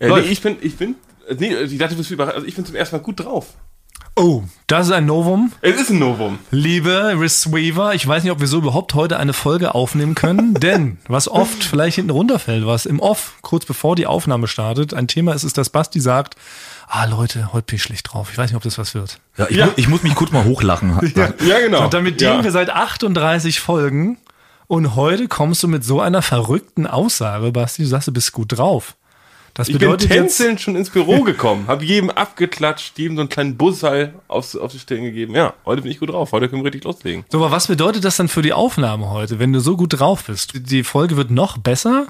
Äh, nee, ich bin, ich bin, äh, nee, ich dachte, du bist überrascht. Also ich bin zum ersten Mal gut drauf. Oh, das ist ein Novum. Es ist ein Novum. Liebe Receiver, ich weiß nicht, ob wir so überhaupt heute eine Folge aufnehmen können, denn was oft vielleicht hinten runterfällt, was im Off, kurz bevor die Aufnahme startet, ein Thema ist, ist, dass Basti sagt, ah Leute, heute bin ich schlecht drauf. Ich weiß nicht, ob das was wird. Ja, ich, Ja. Mu ich muss mich kurz mal hochlachen. Ja, genau. Und damit ja. dienen wir seit 38 Folgen und heute kommst du mit so einer verrückten Aussage, Basti, du sagst, du bist gut drauf. Das Ich bin tänzelnd schon ins Büro gekommen, habe jedem abgeklatscht, jedem so einen kleinen Bussall aufs, auf die Stirn gegeben. Ja, heute bin ich gut drauf, heute können wir richtig loslegen. so, aber was bedeutet das dann für die Aufnahme heute, wenn du so gut drauf bist? Die Folge wird noch besser?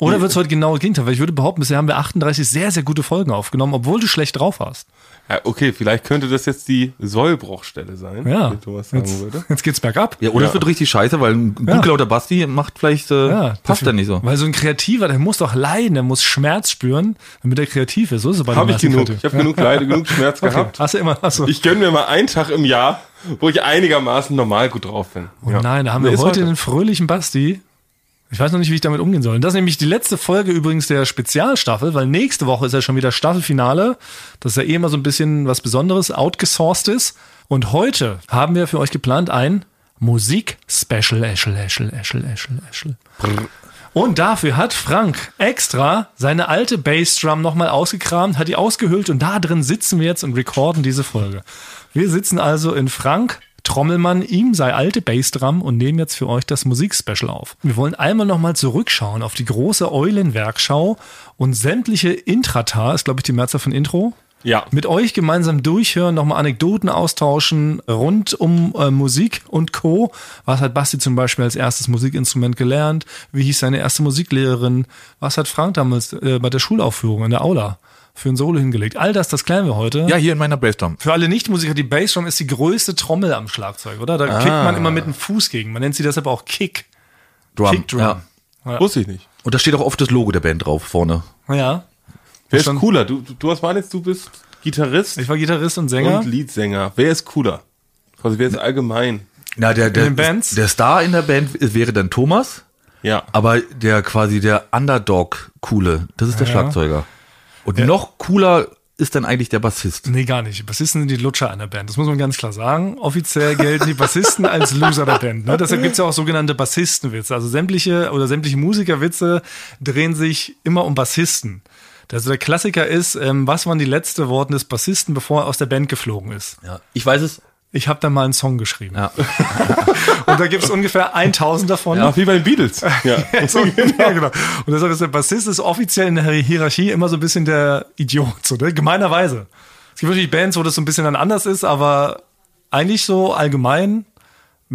Oder wird es heute genau das Gegenteil? Weil ich würde behaupten, bisher haben wir 38 sehr, sehr gute Folgen aufgenommen, obwohl du schlecht drauf warst. Ja, okay, vielleicht könnte das jetzt die Sollbruchstelle sein, Ja. wie Thomas sagen Jetzt, würde. jetzt geht's bergab. Ja, oder es Ja. wird richtig scheiße, weil ein gut Ja. gelauter Basti macht vielleicht, äh, Ja, passt dann nicht so. Weil so ein Kreativer, der muss doch leiden, der muss Schmerz spüren, damit er kreativ ist. So ist es bei den Habe ich genug. Kreativen. Ich habe genug Leide, genug Schmerz Okay. gehabt. Hast du immer, hast du. Ich gönne mir mal einen Tag im Jahr, wo ich einigermaßen normal gut drauf bin. Oh nein, da haben wir Nee, ist heute einen fröhlichen Basti. Ich weiß noch nicht, wie ich damit umgehen soll. Und das ist nämlich die letzte Folge übrigens der Spezialstaffel, weil nächste Woche ist ja schon wieder Staffelfinale. Das ist ja eh immer so ein bisschen was Besonderes, outgesourced ist. Und heute haben wir für euch geplant ein Musik-Special. Eschel, Eschel, Eschel, Eschel, Eschel. Und dafür hat Frank extra seine alte Bassdrum nochmal ausgekramt, hat die ausgehöhlt und da drin sitzen wir jetzt und recorden diese Folge. Wir sitzen also in Frank Trommelmann, ihm sei alte Bassdrum und nehmen jetzt für euch das Musikspecial auf. Wir wollen einmal nochmal zurückschauen auf die große Eulenwerkschau und sämtliche Intrata, ist glaube ich die Mehrzahl von Intro, Ja. mit euch gemeinsam durchhören, nochmal Anekdoten austauschen rund um äh, Musik und Co. Was hat Basti zum Beispiel als erstes Musikinstrument gelernt? Wie hieß seine erste Musiklehrerin? Was hat Frank damals äh, bei der Schulaufführung in der Aula für ein Solo hingelegt? All das, das klären wir heute. Ja, hier in meiner Bassdrum. Für alle Nichtmusiker, die Bassdrum ist die größte Trommel am Schlagzeug, oder? Da kickt man immer mit dem Fuß gegen. Man nennt sie deshalb auch Kick. Drum. Kickdrum. Ja. Wusste ich nicht. Und da steht auch oft das Logo der Band drauf vorne. Ja. Wer ist cooler? Du, du, Thomas Manitz, du bist Gitarrist Ich war Gitarrist und Sänger. und Leadsänger. Wer ist cooler? Also wer ist allgemein? Na, der, der, den Bands? der Star in der Band wäre dann Thomas, Ja. aber der quasi der Underdog-Coole, das ist der Ja. Schlagzeuger. Und noch cooler ist dann eigentlich der Bassist. Nee, gar nicht. Bassisten sind die Lutscher einer Band. Das muss man ganz klar sagen. Offiziell gelten die Bassisten als Loser der Band. Ne? Deshalb gibt's ja auch sogenannte Bassistenwitze. Also sämtliche oder sämtliche Musikerwitze drehen sich immer um Bassisten. Also der Klassiker ist, ähm, was waren die letzten Worte des Bassisten, bevor er aus der Band geflogen ist? Ja. Ich weiß es. Ich habe da mal einen Song geschrieben. Ja. Und da gibt's ungefähr 1000 davon. Ja, wie bei den Beatles. Ja. So, ja, genau. Und deshalb ist der Bassist ist offiziell in der Hierarchie immer so ein bisschen der Idiot, so, ne? gemeinerweise. Es gibt natürlich Bands, wo das so ein bisschen dann anders ist, aber eigentlich so allgemein,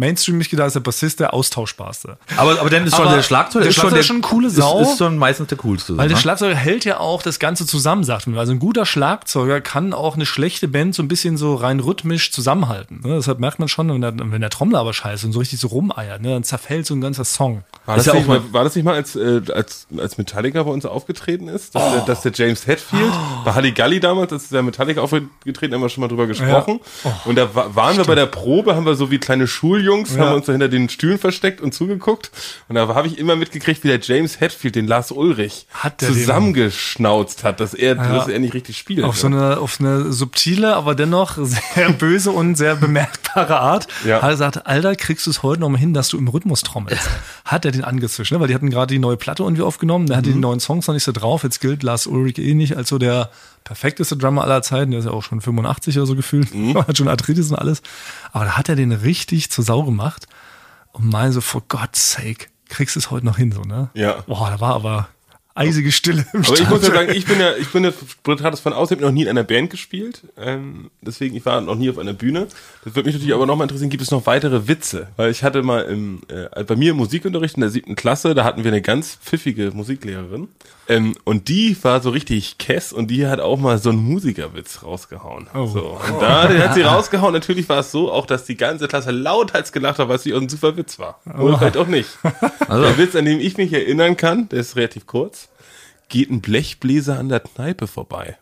mainstreamig gedacht, ist der Bassist der austauschbarste. Aber, aber dann ist schon Aber der Schlagzeuger, der ist, schon Schlagzeuger ist schon eine coole Sau. Ist, ist schon meistens der coolste. Weil der ne? Schlagzeuger hält ja auch das Ganze zusammen, sagt man. Also ein guter Schlagzeuger kann auch eine schlechte Band so ein bisschen so rein rhythmisch zusammenhalten. Ne? Deshalb merkt man schon, wenn der, wenn der Trommler aber scheiße und so richtig so rumeiert, ne? dann zerfällt so ein ganzer Song. War das, Ist ja nicht auch mal, war das nicht mal, als, äh, als, als Metallica bei uns aufgetreten ist? Dass, der, dass der James Hetfield, bei Halligalli damals, als der Metallica aufgetreten, haben wir schon mal drüber gesprochen. Und da wa- waren wir bei der Probe, haben wir so wie kleine Schuljungs, haben wir uns da hinter den Stühlen versteckt und zugeguckt. Und da habe ich immer mitgekriegt, wie der James Hetfield den Lars Ulrich Hat zusammengeschnauzt hat, dass er, dass er nicht richtig spielt. Auf so eine, auf eine subtile, aber dennoch sehr böse und sehr bemerkbare Art. Ja. Hat er gesagt, Alter, kriegst du es heute noch mal hin, dass du im Rhythmus trommelst. Hat er den angezischt, ne? weil die hatten gerade die neue Platte irgendwie aufgenommen, der hatte Mhm. die neuen Songs noch nicht so drauf. Jetzt gilt Lars Ulrich eh nicht als so der perfekteste Drummer aller Zeiten. Der ist ja auch schon 85 oder so gefühlt. Mhm. Hat schon Arthritis und alles. Aber da hat er den richtig zur Sau gemacht und meinte so, for God's sake, kriegst du es heute noch hin, so, ne? Ja. Boah, da war aber eisige Stille im Aber ich muss ja sagen, ich bin ja, ich bin ja, Britt hat es von außen, ich habe noch nie in einer Band gespielt. Ähm, deswegen, ich war noch nie auf einer Bühne. Das würde mich natürlich aber nochmal interessieren, gibt es noch weitere Witze? Weil ich hatte mal im, äh, bei mir im Musikunterricht in der siebten Klasse, da hatten wir eine ganz pfiffige Musiklehrerin. Ähm, und die war so richtig kess und die hat auch mal so einen Musikerwitz rausgehauen. So. Und da den hat sie rausgehauen. Natürlich war es so, auch dass die ganze Klasse lauthals gelacht hat, weil es auch ein super Witz war. Oder vielleicht auch nicht. Der Witz, an dem ich mich erinnern kann, der ist relativ kurz geht ein Blechbläser an der Kneipe vorbei.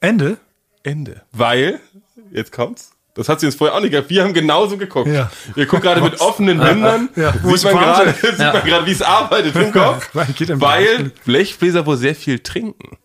Ende? Ende. Weil, jetzt kommt's, Das hat sie uns vorher auch nicht gehabt. Wir haben genauso geguckt. Ja. Wir gucken gerade mit offenen Mündern. Ja, wo sieht man gerade, sieht man gerade, wie es arbeitet im Kopf. Weil Blechbläser wohl sehr viel trinken.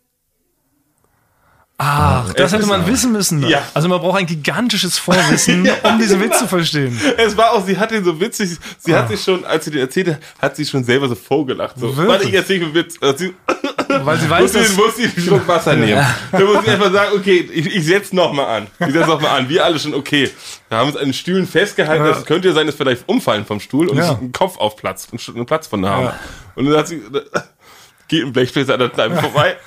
Ach, das Es hätte man wissen müssen. Ja. Also man braucht ein gigantisches Vorwissen, um diesen Witz zu verstehen. Es war auch, sie hat den so witzig, sie hat sich schon, als sie den erzählte, hat sie schon selber so vorgelacht. So, Wirklich? warte, ich erzähle einen Witz. Also sie, Weil sie weiß, sie, dass... muss sie einen Schluck Wasser nehmen. Da muss ich einfach sagen, okay, ich, ich setz noch mal an. Ich setz noch mal an. Wir alle schon, okay. Wir haben uns an den Stühlen festgehalten. Ja. Es könnte ja sein, dass wir vielleicht umfallen vom Stuhl und Ja. einen Kopf auf Platz, einen, Platz von haben. Ja. Und dann hat sie, geht ein Blechbläser an der Kneipe vorbei.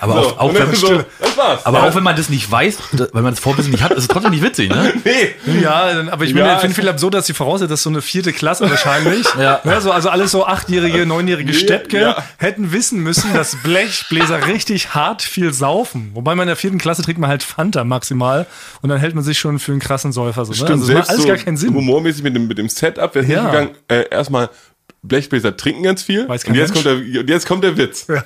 Aber So, auch, auch wenn, so, das war's. aber ja. auch wenn man das nicht weiß, da- weil man das Vorwissen nicht hat, ist es trotzdem nicht witzig, ne? nee. Ja, aber ich Ja, finde viel absurd, dass sie voraussetzt, dass so eine vierte Klasse wahrscheinlich, Ja. ne, so, also alles so achtjährige, neunjährige Steppke, ja. hätten wissen müssen, dass Blechbläser richtig hart viel saufen. Wobei man in der vierten Klasse trinkt man halt Fanta maximal und dann hält man sich schon für einen krassen Säufer. So, ne? Stimmt, also das macht selbst alles so gar keinen Sinn. humormäßig mit dem, mit dem Setup wäre es Ja. nicht gegangen. Äh, erstmal, Blechbläser trinken ganz viel. Weiß Und jetzt Mensch. kommt, der, und jetzt kommt der Witz. Ja.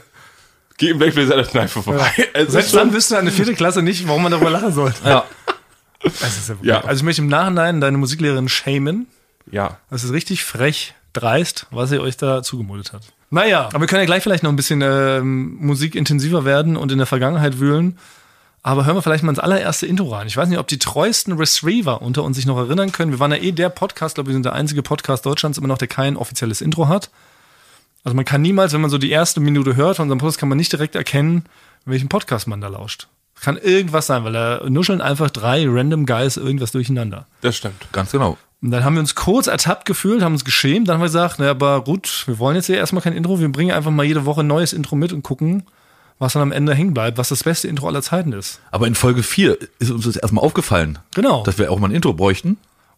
Geh im Blechbläser an der Kneipe vorbei. Es ist Selbst dann wüsste eine vierte Klasse nicht, warum man darüber lachen sollte. Ja. Ja, Ja. Also ich möchte im Nachhinein deine Musiklehrerin shamen. ja. Das ist richtig frech, dreist, was ihr euch da zugemutet hat. Naja, aber wir können ja gleich vielleicht noch ein bisschen ähm, musikintensiver werden und in der Vergangenheit wühlen. Aber hören wir vielleicht mal ins allererste Intro rein. Ich weiß nicht, ob die treuesten Receiver unter uns sich noch erinnern können. Wir waren ja eh der Podcast, glaube ich, wir sind der einzige Podcast Deutschlands immer noch, der kein offizielles Intro hat. Also man kann niemals, wenn man so die erste Minute hört von unserem Podcast, kann man nicht direkt erkennen, welchen Podcast man da lauscht. Kann irgendwas sein, weil da nuscheln einfach drei random Guys irgendwas durcheinander. Das stimmt. Ganz genau. Und dann haben wir uns kurz ertappt gefühlt, haben uns geschämt, dann haben wir gesagt, na, aber gut, wir wollen jetzt hier erstmal kein Intro, wir bringen einfach mal jede Woche ein neues Intro mit und gucken, was dann am Ende hängen bleibt, was das beste Intro aller Zeiten ist. Aber in Folge 4 ist uns das erstmal aufgefallen, Genau. dass wir auch mal ein Intro bräuchten.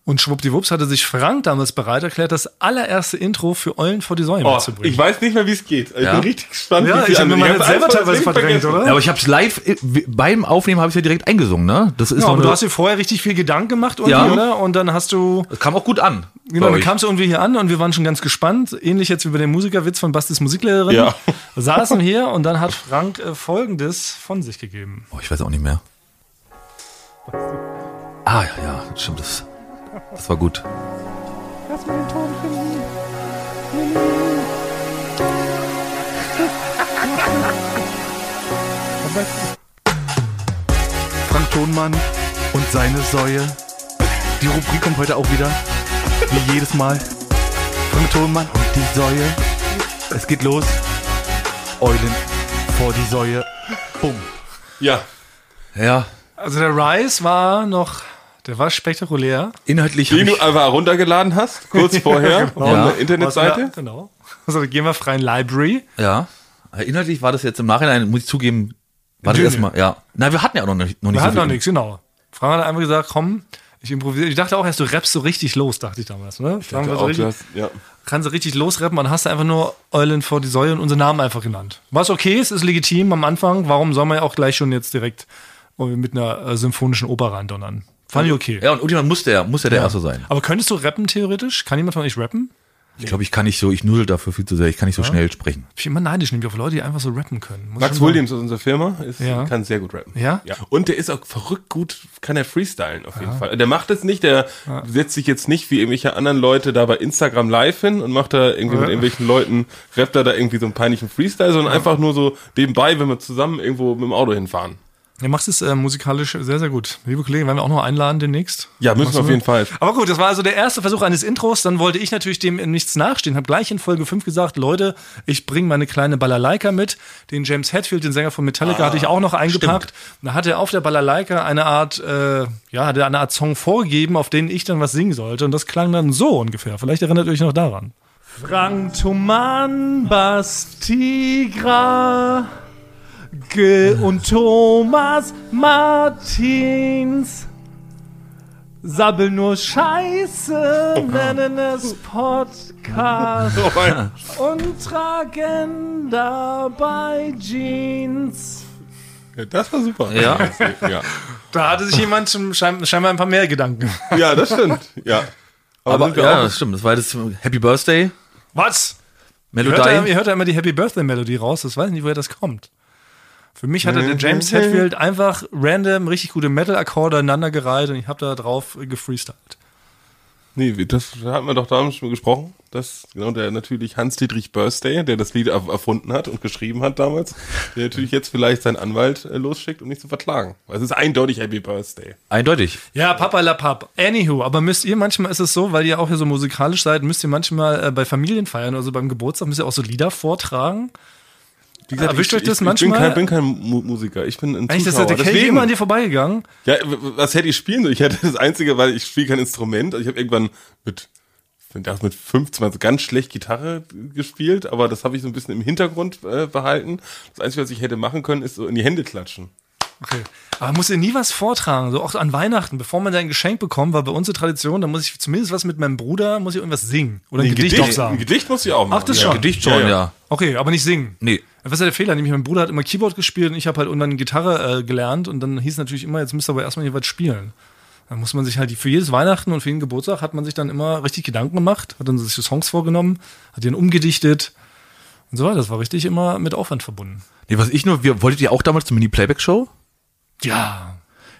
Und schwuppdiwupps hatte sich Frank damals bereit erklärt, das allererste Intro für Eulen vor die Säule Oh, mitzubringen. ich weiß nicht mehr, wie es geht. Ich Ja. bin richtig gespannt. Ja, ich hab mir hab's selber teilweise verdrängt, vergessen. oder? Ja, aber ich habe es live äh, beim Aufnehmen habe ich ja direkt eingesungen, ne? Das ist ja, aber du hast dir vorher richtig viel Gedanken gemacht irgendwie, Ja. oder? Und dann hast du, das kam auch gut an. genau, dann kamst du irgendwie hier an und wir waren schon ganz gespannt. Ähnlich jetzt wie bei dem Musikerwitz von Bastis Musiklehrerin. Ja. Saßen hier und dann hat Frank äh, Folgendes von sich gegeben. Oh, ich weiß auch nicht mehr. Ah, ja, ja, stimmt. Das, das war gut. Lass mal den Ton finden. Frank Thonmann und seine Säue. Die Rubrik kommt heute auch wieder. Wie jedes Mal. Frank Thonmann und die Säue. Es geht los. Eulen vor die Säue. Bumm. Ja. Ja, Also der Rise war noch, der war spektakulär. inhaltlich Den du ich, einfach runtergeladen hast, kurz vorher, genau. von Ja. der Internetseite. Wir- Genau. Also gehen wir freien Library. ja, inhaltlich war das jetzt im Nachhinein, muss ich zugeben, war das erstmal, ja. Na, wir hatten ja auch noch nicht, noch nicht Wir so hatten viel. noch nichts, genau. Frank hat einfach gesagt, komm, ich improvisiere. Ich dachte auch erst, du rappst so richtig los, dachte ich damals. Ne? War so Auch, richtig, du hast, ja. kannst du richtig losrappen und dann hast du einfach nur Eulen vor die Säule und unseren Namen einfach genannt. Was okay ist, ist legitim am Anfang. Warum soll man ja auch gleich schon jetzt direkt mit einer äh, symphonischen Oper reindonnern? Fand ich okay. Ja, und irgendjemand muss der, muss ja der Erste sein. Aber könntest du rappen theoretisch? Kann jemand von euch rappen? Ich glaube, ich kann nicht so, ich nudel dafür viel zu sehr, ich kann nicht so schnell sprechen. Ich bin immer neidisch, nämlich auf Leute, die einfach so rappen können. Muss Max schon Williams aus unserer Firma ist, Ja. kann sehr gut rappen. Ja? ja. Und der ist auch verrückt gut, kann er freestylen auf jeden Fall. Der macht es nicht, der setzt sich jetzt nicht wie irgendwelche anderen Leute da bei Instagram live hin und macht da irgendwie mit irgendwelchen Leuten, rappt er da irgendwie so einen peinlichen Freestyle, sondern einfach nur so nebenbei, wenn wir zusammen irgendwo mit dem Auto hinfahren. Er macht es äh, musikalisch sehr, sehr gut. Liebe Kollegen, werden wir auch noch einladen demnächst. Ja, müssen Machst wir du auf jeden? Fall. Aber gut, das war also der erste Versuch eines Intros. Dann wollte ich natürlich dem in nichts nachstehen. Habe gleich in Folge 5 gesagt, Leute, ich bringe meine kleine Balalaika mit. Den James Hetfield, den Sänger von Metallica, hatte ich auch noch eingepackt. Da hat er auf der Balalaika eine Art, äh, ja, hat er eine Art Song vorgegeben, auf den ich dann was singen sollte. Und das klang dann so ungefähr. Vielleicht erinnert ihr euch noch daran. Frank Thoman Bastigra Ge und Thomas Martins sabbeln nur Scheiße, nennen es Podcast und tragen dabei Jeans. Ja, das war super. Ja. ja. Da hatte sich jemand schon schein, scheinbar ein paar mehr Gedanken. Ja, das stimmt. Ja. Aber wir ja, auch- das stimmt. Das war das Happy Birthday Was? Ihr hört, ja, Melodie. ihr hört ja immer die Happy Birthday Melodie raus, das weiß ich nicht, woher das kommt. Für mich hatte der James Hetfield einfach random richtig gute Metal-Akkorde aneinander gereiht und ich habe da drauf gefreestylt. Nee, wie- das hatten wir doch damals schon gesprochen. Das, genau, der natürlich Hans-Dietrich Birthday, der das Lied er- erfunden hat und geschrieben hat damals, der natürlich jetzt vielleicht seinen Anwalt äh, losschickt, um nicht zu verklagen. Weil es ist eindeutig Happy Birthday. Eindeutig. Ja, Papa la Pap. Anywho, aber müsst ihr manchmal ist es so, weil ihr auch hier so musikalisch seid, müsst ihr manchmal äh, bei Familienfeiern, also beim Geburtstag, müsst ihr auch so Lieder vortragen? Wie gesagt, Erwischt ich, euch das ich, ich manchmal? bin kein, bin kein Mu Musiker, ich bin ein Eigentlich, das Zuschauer. ist der Deswegen- immer an dir vorbeigegangen. Ja, was hätte ich spielen sollen? Ich hätte das Einzige, weil ich spiele kein Instrument. Also ich habe irgendwann mit, ich mit 15 also ganz schlecht Gitarre gespielt, aber das habe ich so ein bisschen im Hintergrund äh, behalten. Das Einzige, was ich hätte machen können, ist so in die Hände klatschen. Okay. Aber muss ihr nie was vortragen, so auch an Weihnachten, bevor man sein Geschenk bekommt, war bei uns die Tradition, da muss ich zumindest was mit meinem Bruder, muss ich irgendwas singen. Oder ein, Gedicht, auch ein sagen. Gedicht muss ich auch machen. Ach, das ja. schon. Gedicht schon, ja. Okay, aber nicht singen. Nee. Was ist ja der Fehler? Nämlich mein Bruder hat immer Keyboard gespielt und ich habe halt irgendwann Gitarre äh, gelernt und dann hieß natürlich immer, jetzt müsst ihr aber erstmal hier was spielen. Dann muss man sich halt, für jedes Weihnachten und für jeden Geburtstag hat man sich dann immer richtig Gedanken gemacht, hat dann sich so Songs vorgenommen, hat die dann umgedichtet und so weiter. Das war richtig immer mit Aufwand verbunden. Nee, was ich nur, wir, wolltet ihr auch damals zur Mini-Playback-Show? Ja.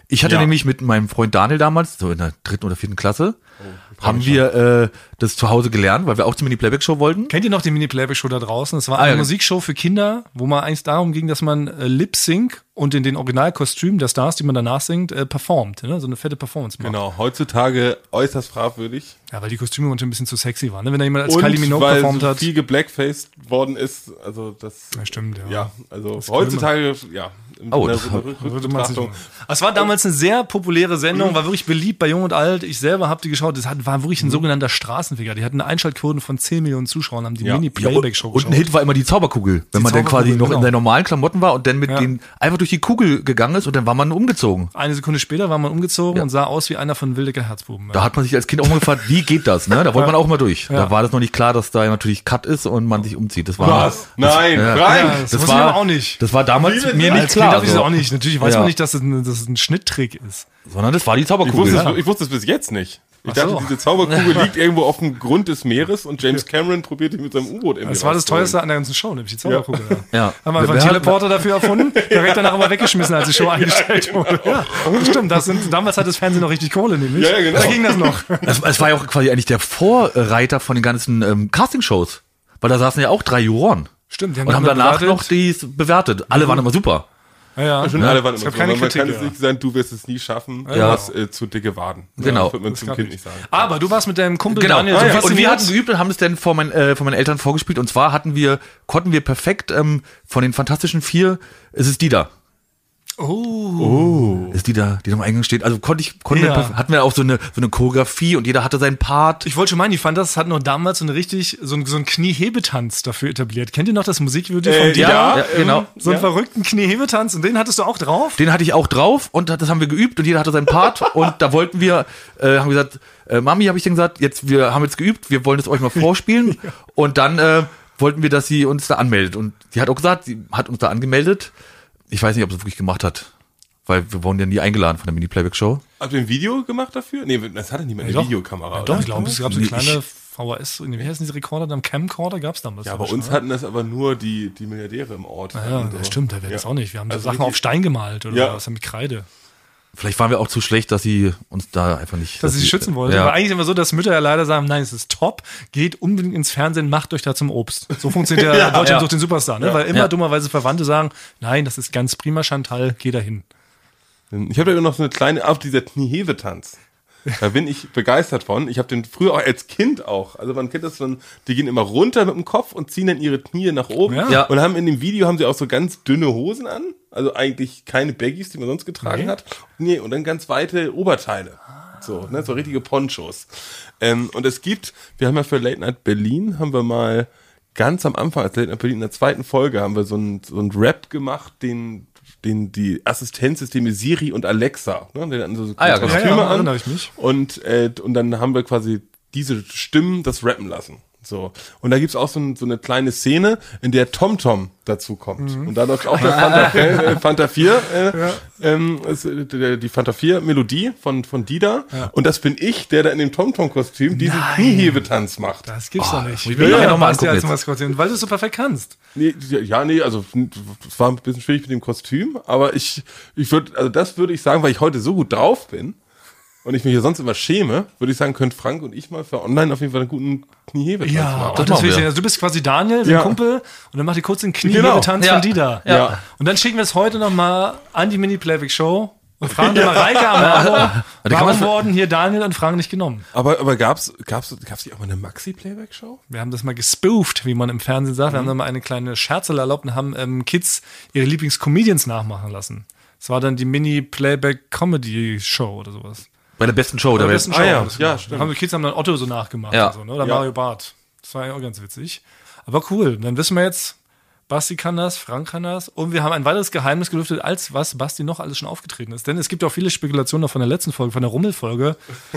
Ich hatte Ja. nämlich mit meinem Freund Daniel damals, so in der dritten oder vierten Klasse, Oh, haben wir äh, das zu Hause gelernt, weil wir auch zur Mini-Playback-Show wollten. Kennt ihr noch die Mini-Playback-Show da draußen? Das war Ah, eine ja. Musikshow für Kinder, wo man eigentlich darum ging, dass man äh, Lip-Sync und in den Originalkostümen der Stars, die man danach singt, äh, performt. Ne? So eine fette Performance macht. Genau, heutzutage äußerst fragwürdig. Ja, weil die Kostüme manchmal ein bisschen zu sexy waren. Ne? Wenn da jemand als Und Kylie Minogue weil performt so hat. viel geblackfaced worden ist, also das, Ja, stimmt, ja. ja, also Das heutzutage, ja, in Oh, das Rückbetrachtung. Es war damals eine sehr populäre Sendung, war wirklich beliebt bei Jung und Alt. Ich selber habe die geschaut. Das hat, war wirklich ein sogenannter Straßenfeger. Die hatten eine Einschaltquote von 10 Millionen Zuschauern, haben die Ja. Mini-Playback-Show Und ein Hit war immer die Zauberkugel, wenn man dann quasi Zauberkugel, noch in genau. seinen normalen Klamotten war und dann mit Ja. den einfach durch die Kugel gegangen ist und dann war man umgezogen. Eine Sekunde später war man umgezogen Ja. und sah aus wie einer von Wildecker Herzbuben. Da hat man sich als Kind auch mal gefragt, wie geht das? Ne? Da wollte man auch mal durch. Ja. Da war das noch nicht klar, dass da natürlich Cut ist und man sich umzieht. Das war Was? Nein, ja. Frank! Ja, das ich aber auch nicht. Das war damals mir das? nicht Als Klar. dachte ich das so. auch nicht. Natürlich weiß Ja. man nicht, dass es, ein, dass es ein Schnitttrick ist. Sondern das war die Ich Zauberkugel. wusste, Ja. es, ich wusste es bis jetzt nicht. Ich Ach dachte, so. diese Zauberkugel liegt irgendwo auf dem Grund des Meeres und James Cameron probiert die mit seinem U-Boot irgendwie Das war das teuerste an der ganzen Show, nämlich die Zauberkugel. Ja. Ja. Haben wir einfach einen Teleporter dafür erfunden, direkt danach aber weggeschmissen, als die Show eingestellt wurde. Ja, das stimmt. Das sind, damals hat das Fernsehen noch richtig Kohle, nämlich. Ja, ja, genau. Da ging das noch. Es, es war ja auch quasi eigentlich der Vorreiter von den ganzen ähm, Castingshows. Weil da saßen ja auch drei Juroren. Stimmt, die Und haben danach bewertet. noch die bewertet. Alle waren immer super. Ja, ja. Und alle waren Es immer so. keine Man Kritik, kann es nicht sagen, du wirst es nie schaffen. Du Ja. hast äh, zu dicke Waden. Genau. Das wird man zum Kind nicht. sagen. Aber du warst mit deinem Kumpel Genau. Daniel Ah, so ja. Und wir hatten geübt und haben es dann vor, mein, äh, vor meinen Eltern vorgespielt. Und zwar hatten wir, konnten wir perfekt ähm, von den Fantastischen Vier, es ist die da. Oh. Ist die da, die da am Eingang steht. Also konnte ich, konnten Ja. hatten wir auch so eine, so eine Choreografie und jeder hatte seinen Part. Ich wollte schon meinen, die fand das, hat noch damals so eine richtig, so ein, so ein Kniehebetanz dafür etabliert. Kennt ihr noch das Musikvideo von Äh, dir? ja, ja, genau. So einen Ja. verrückten Kniehebetanz und den hattest du auch drauf? Den hatte ich auch drauf und das haben wir geübt und jeder hatte seinen Part und da wollten wir, äh, haben gesagt, äh, Mami, habe ich dann gesagt, jetzt wir haben jetzt geübt, wir wollen es euch mal vorspielen und dann äh, wollten wir, dass sie uns da anmeldet und sie hat auch gesagt, sie hat uns da angemeldet. Ich weiß nicht, ob sie es wirklich gemacht hat, weil wir wurden ja nie eingeladen von der Mini-Playback-Show. Habt ihr ein Video gemacht dafür? Nee, das hatte niemand eine doch. Videokamera. Doch, oder? ich glaube, es gab so Nee, kleine VHS, wie heißen diese Rekorder? Dann Camcorder gab es damals. Ja, bei uns ne? hatten das aber nur die, die Milliardäre im Ort. Ja, Und, das äh, stimmt, da wäre das ja. auch nicht. Wir haben so Also Sachen richtig- auf Stein gemalt oder Ja. was mit Kreide. Vielleicht waren wir auch zu schlecht, dass sie uns da einfach nicht. Dass sie sich schützen wollte. Ja. Aber eigentlich immer so, dass Mütter ja leider sagen, nein, es ist top, geht unbedingt ins Fernsehen, macht euch da zum Obst. So funktioniert ja, Deutschland ja. sucht den Superstar, ne? Weil immer Ja. dummerweise Verwandte sagen, nein, das ist ganz prima, Chantal, geh dahin. Ich habe da noch so eine kleine, auf dieser Kniehebetanz. Da bin ich begeistert von. Ich habe den früher auch als Kind auch. Also man kennt das dann, die gehen immer runter mit dem Kopf und ziehen dann ihre Knie nach oben. Ja. Ja. Und haben in dem Video haben sie auch so ganz dünne Hosen an. Also eigentlich keine Baggies, die man sonst getragen Nee. hat. Nee, und dann ganz weite Oberteile. So, ne, so richtige Ponchos. Ähm, und es gibt, wir haben ja für Late Night Berlin, haben wir mal ganz am Anfang, als Late Night Berlin in der zweiten Folge, haben wir so einen so einen Rap gemacht, den den die Assistenzsysteme Siri und Alexa, ne, die hatten so Ah, ja, genau. Kostüme Ja, ja, an erinnere ich mich. und äh, und dann haben wir quasi diese Stimmen das rappen lassen. So. Und da gibt's auch so, ein, so eine kleine Szene, in der TomTom dazu kommt. Und da läuft auch der Fanta, äh, Fanta 4, äh, ähm, ist, äh, die Fanta 4 Melodie von, von Dida. Und das bin ich, der da in dem TomTom-Kostüm diesen. Kniehebetanz macht. Das gibt's doch nicht. muss ich mir nachher noch mal Basti angucken jetzt. Maskottchen, weil du es so perfekt kannst. Nee, ja, nee, also es war ein bisschen schwierig mit dem Kostüm, aber ich, ich würde, also das würde ich sagen, weil ich heute so gut drauf bin und ich mich hier sonst immer schäme, würde ich sagen, können Frank und ich mal für online auf jeden Fall einen guten Kniehebetanz Ja, machen. das machen will ich wir. sehen. Also du bist quasi Daniel, sein Ja. Kumpel, und dann macht ihr kurz den Genau. Kniehebetanz Ja. von Dida. Ja. Und dann schicken wir es heute nochmal an die Mini-Playback-Show und fragen dann mal Reike am warum man- wurden hier Daniel und Frank nicht genommen? Aber, aber gab's, gab's, gab's hier auch mal eine Maxi-Playback-Show? Wir haben das mal gespoofed, wie man im Fernsehen sagt. Mhm. Wir haben dann mal eine kleine Scherzel erlaubt und haben ähm, Kids ihre Lieblingscomedians nachmachen lassen. Das war dann die Mini-Playback-Comedy-Show oder sowas. Bei der besten Show der Der besten Ah Show. ja, das ja, gemacht. stimmt. Haben die Kids haben dann Otto so nachgemacht Ja. und so, ne? Oder Ja. Mario Barth. Das war ja auch ganz witzig. Aber cool. Dann wissen wir jetzt, Basti kann das, Frank kann das. Und wir haben ein weiteres Geheimnis gelüftet, als was Basti noch alles schon aufgetreten ist. Denn es gibt auch viele Spekulationen noch von der letzten Folge, von der Rummelfolge,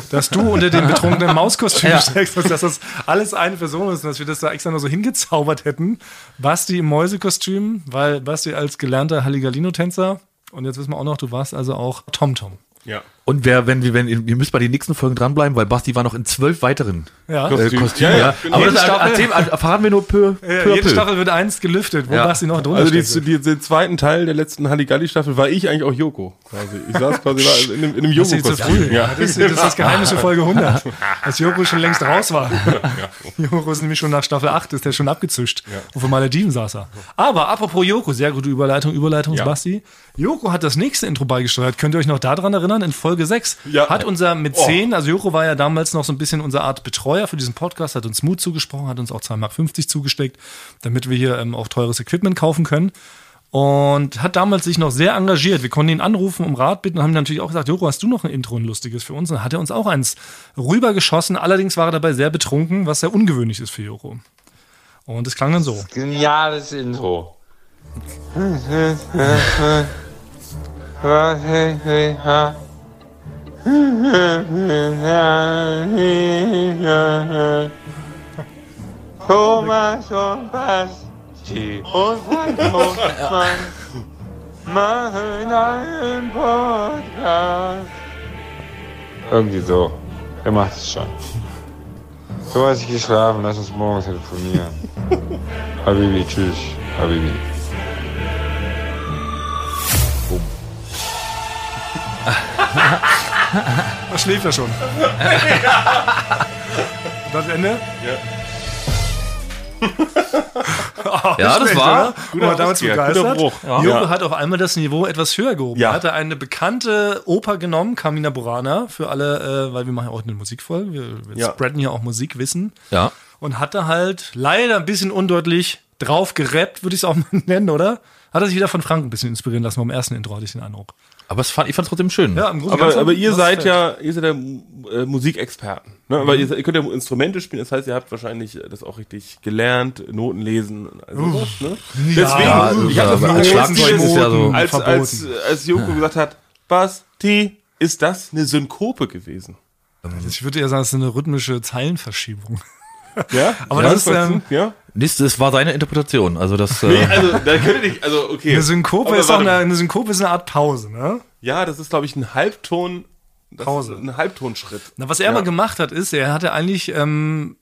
dass du unter dem betrunkenen Mauskostüm Ja. steckst, und dass das alles eine Person ist und dass wir das da extra nur so hingezaubert hätten. Basti im Mäusekostüm, weil Basti als gelernter Halligalino-Tänzer und jetzt wissen wir auch noch, du warst also auch TomTom. Ja. Und wer, wenn wir, wenn, ihr müsst bei den nächsten Folgen dranbleiben, weil Basti war noch in zwölf weiteren Ja. äh, Kostüm. Kostümen. Ja, Ja, ja, genau. Aber Jede das Staffel- erzählen, erfahren wir nur peu, Ja, peu, jede. Staffel wird eins gelüftet, wo Ja. Basti noch drunter Also die, die, den zweiten Teil der letzten Halligalli-Staffel war ich eigentlich auch Joko. Quasi. Ich saß quasi in einem, in einem Das ist zu Joko-Kostüm. Ja. Das, ist, das ist das Geheimnis für Folge 100. Dass Joko schon längst raus war. Joko ist nämlich schon nach Staffel 8, ist der schon abgezischt. Und von Malediven saß er. Aber apropos Joko, sehr gute Überleitung, Überleitung, Ja. Basti. Joko hat das nächste Intro beigesteuert. Könnt ihr euch noch daran erinnern? In Folge 6 Ja. hat unser Mäzen, also Joko war ja damals noch so ein bisschen unsere Art Betreuer für diesen Podcast, hat uns Mut zugesprochen, hat uns auch 2,50 Mark zugesteckt, damit wir hier ähm, auch teures Equipment kaufen können. Und hat damals sich noch sehr engagiert. Wir konnten ihn anrufen, um Rat bitten und haben natürlich auch gesagt, Joko, hast du noch ein Intro, ein lustiges für uns? Und dann hat er uns auch eins rübergeschossen. Allerdings war er dabei sehr betrunken, was sehr ungewöhnlich ist für Joko. Und es klang dann so. Geniales Intro. Thomas und Basti und Frank und Mann machen einen Podcast. Irgendwie so. Er macht es schon. So hast ich geschlafen, lass uns morgen telefonieren. Habibi, tschüss. Habibi. Da schläft er schon. Das Ende? Ja, das Schlecht, war. Guter war damals guter Bruch. Joko Ja. hat auf einmal das Niveau etwas höher gehoben. Ja. Er hatte eine bekannte Oper genommen, Carmina Burana, für alle, äh, weil wir machen ja auch eine Musikfolge. Wir, wir Ja. spreaden hier auch Musikwissen. Ja. Und hat da halt leider ein bisschen undeutlich drauf gerappt, würde ich es auch mal nennen, oder? Hat er sich wieder von Frank ein bisschen inspirieren lassen beim ersten Intro, hatte ich den Eindruck. Aber es fand, ich fand es trotzdem schön. Ja, im Grunde Aber, aber ihr das seid ja, ihr seid ja äh, Musikexperten. Ne? Weil ihr, seid- ihr könnt ja Instrumente spielen, das heißt, ihr habt wahrscheinlich äh, das auch richtig gelernt, Noten lesen, also was, ne? Deswegen, Ja, ich habe das aber als Schlagzeug ist ja so. als, als, als Joko gesagt hat, Basti, ist das eine Synkope gewesen? Ich würde eher sagen, es ist eine rhythmische Zeilenverschiebung. Ja? Aber ja, das ist, ähm, ja? Nichts, das war seine Interpretation. Also das. Nee, Äh, also, da könnt ihr nicht, also, okay. Eine Synkope ist eine, eine Synkope ist eine Art Pause, ne? Ja, das ist, glaube ich, ein Halbton, Pause. Ein Halbtonschritt. Na, was er aber gemacht hat, ist, er hatte eigentlich, ähm,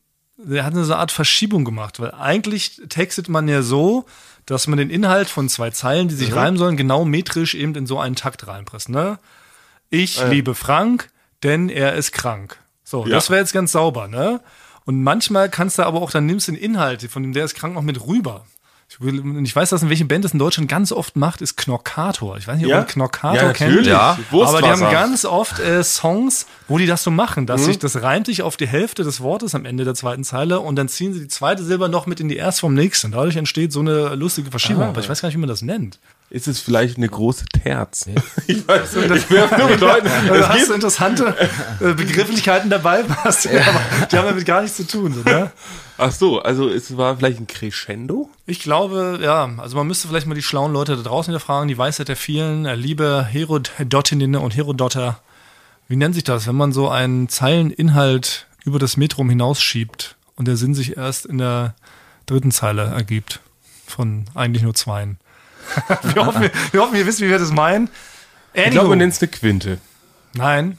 er hat eine so eine Art Verschiebung gemacht, weil eigentlich textet man ja so, dass man den Inhalt von zwei Zeilen, die sich reimen sollen, genau metrisch eben in so einen Takt reinpresst, ne? Ich liebe Frank, denn er ist krank. So, Ja. das wäre jetzt ganz sauber, ne? Und manchmal kannst du aber auch, dann nimmst du den Inhalt von dem, der ist krank, noch mit rüber. Ich, will, ich weiß, dass in welchen Band das in Deutschland ganz oft macht, ist Knockator. Ich weiß nicht, ob Ja? ihr Knockator Ja, kennt. natürlich. Ja. Aber die haben ganz oft äh, Songs, wo die das so machen, dass sich das reimt sich auf die Hälfte des Wortes am Ende der zweiten Zeile und dann ziehen sie die zweite Silbe noch mit in die erste vom nächsten. Dadurch entsteht so eine lustige Verschiebung. Aber ich weiß gar nicht, wie man das nennt. Ist es vielleicht eine große Terz? Ich weiß nicht. Ich will nur mit Leuten. Also Es hast du interessante äh, Begrifflichkeiten dabei, Basti, aber die haben damit gar nichts zu tun. So, ne? ach so, also es war vielleicht ein Crescendo? Ich glaube, ja, also man müsste vielleicht mal die schlauen Leute da draußen wieder fragen, die Weisheit der vielen, äh, liebe Herodotinnen und Herodotter, wie nennt sich das, wenn man so einen Zeileninhalt über das Metrum hinausschiebt und der Sinn sich erst in der dritten Zeile ergibt. Von eigentlich nur zweien. wir, hoffen, wir, wir hoffen, ihr wisst, wie wir das meinen. Ich glaube, Anywho. man nennt es eine Quinte. Nein,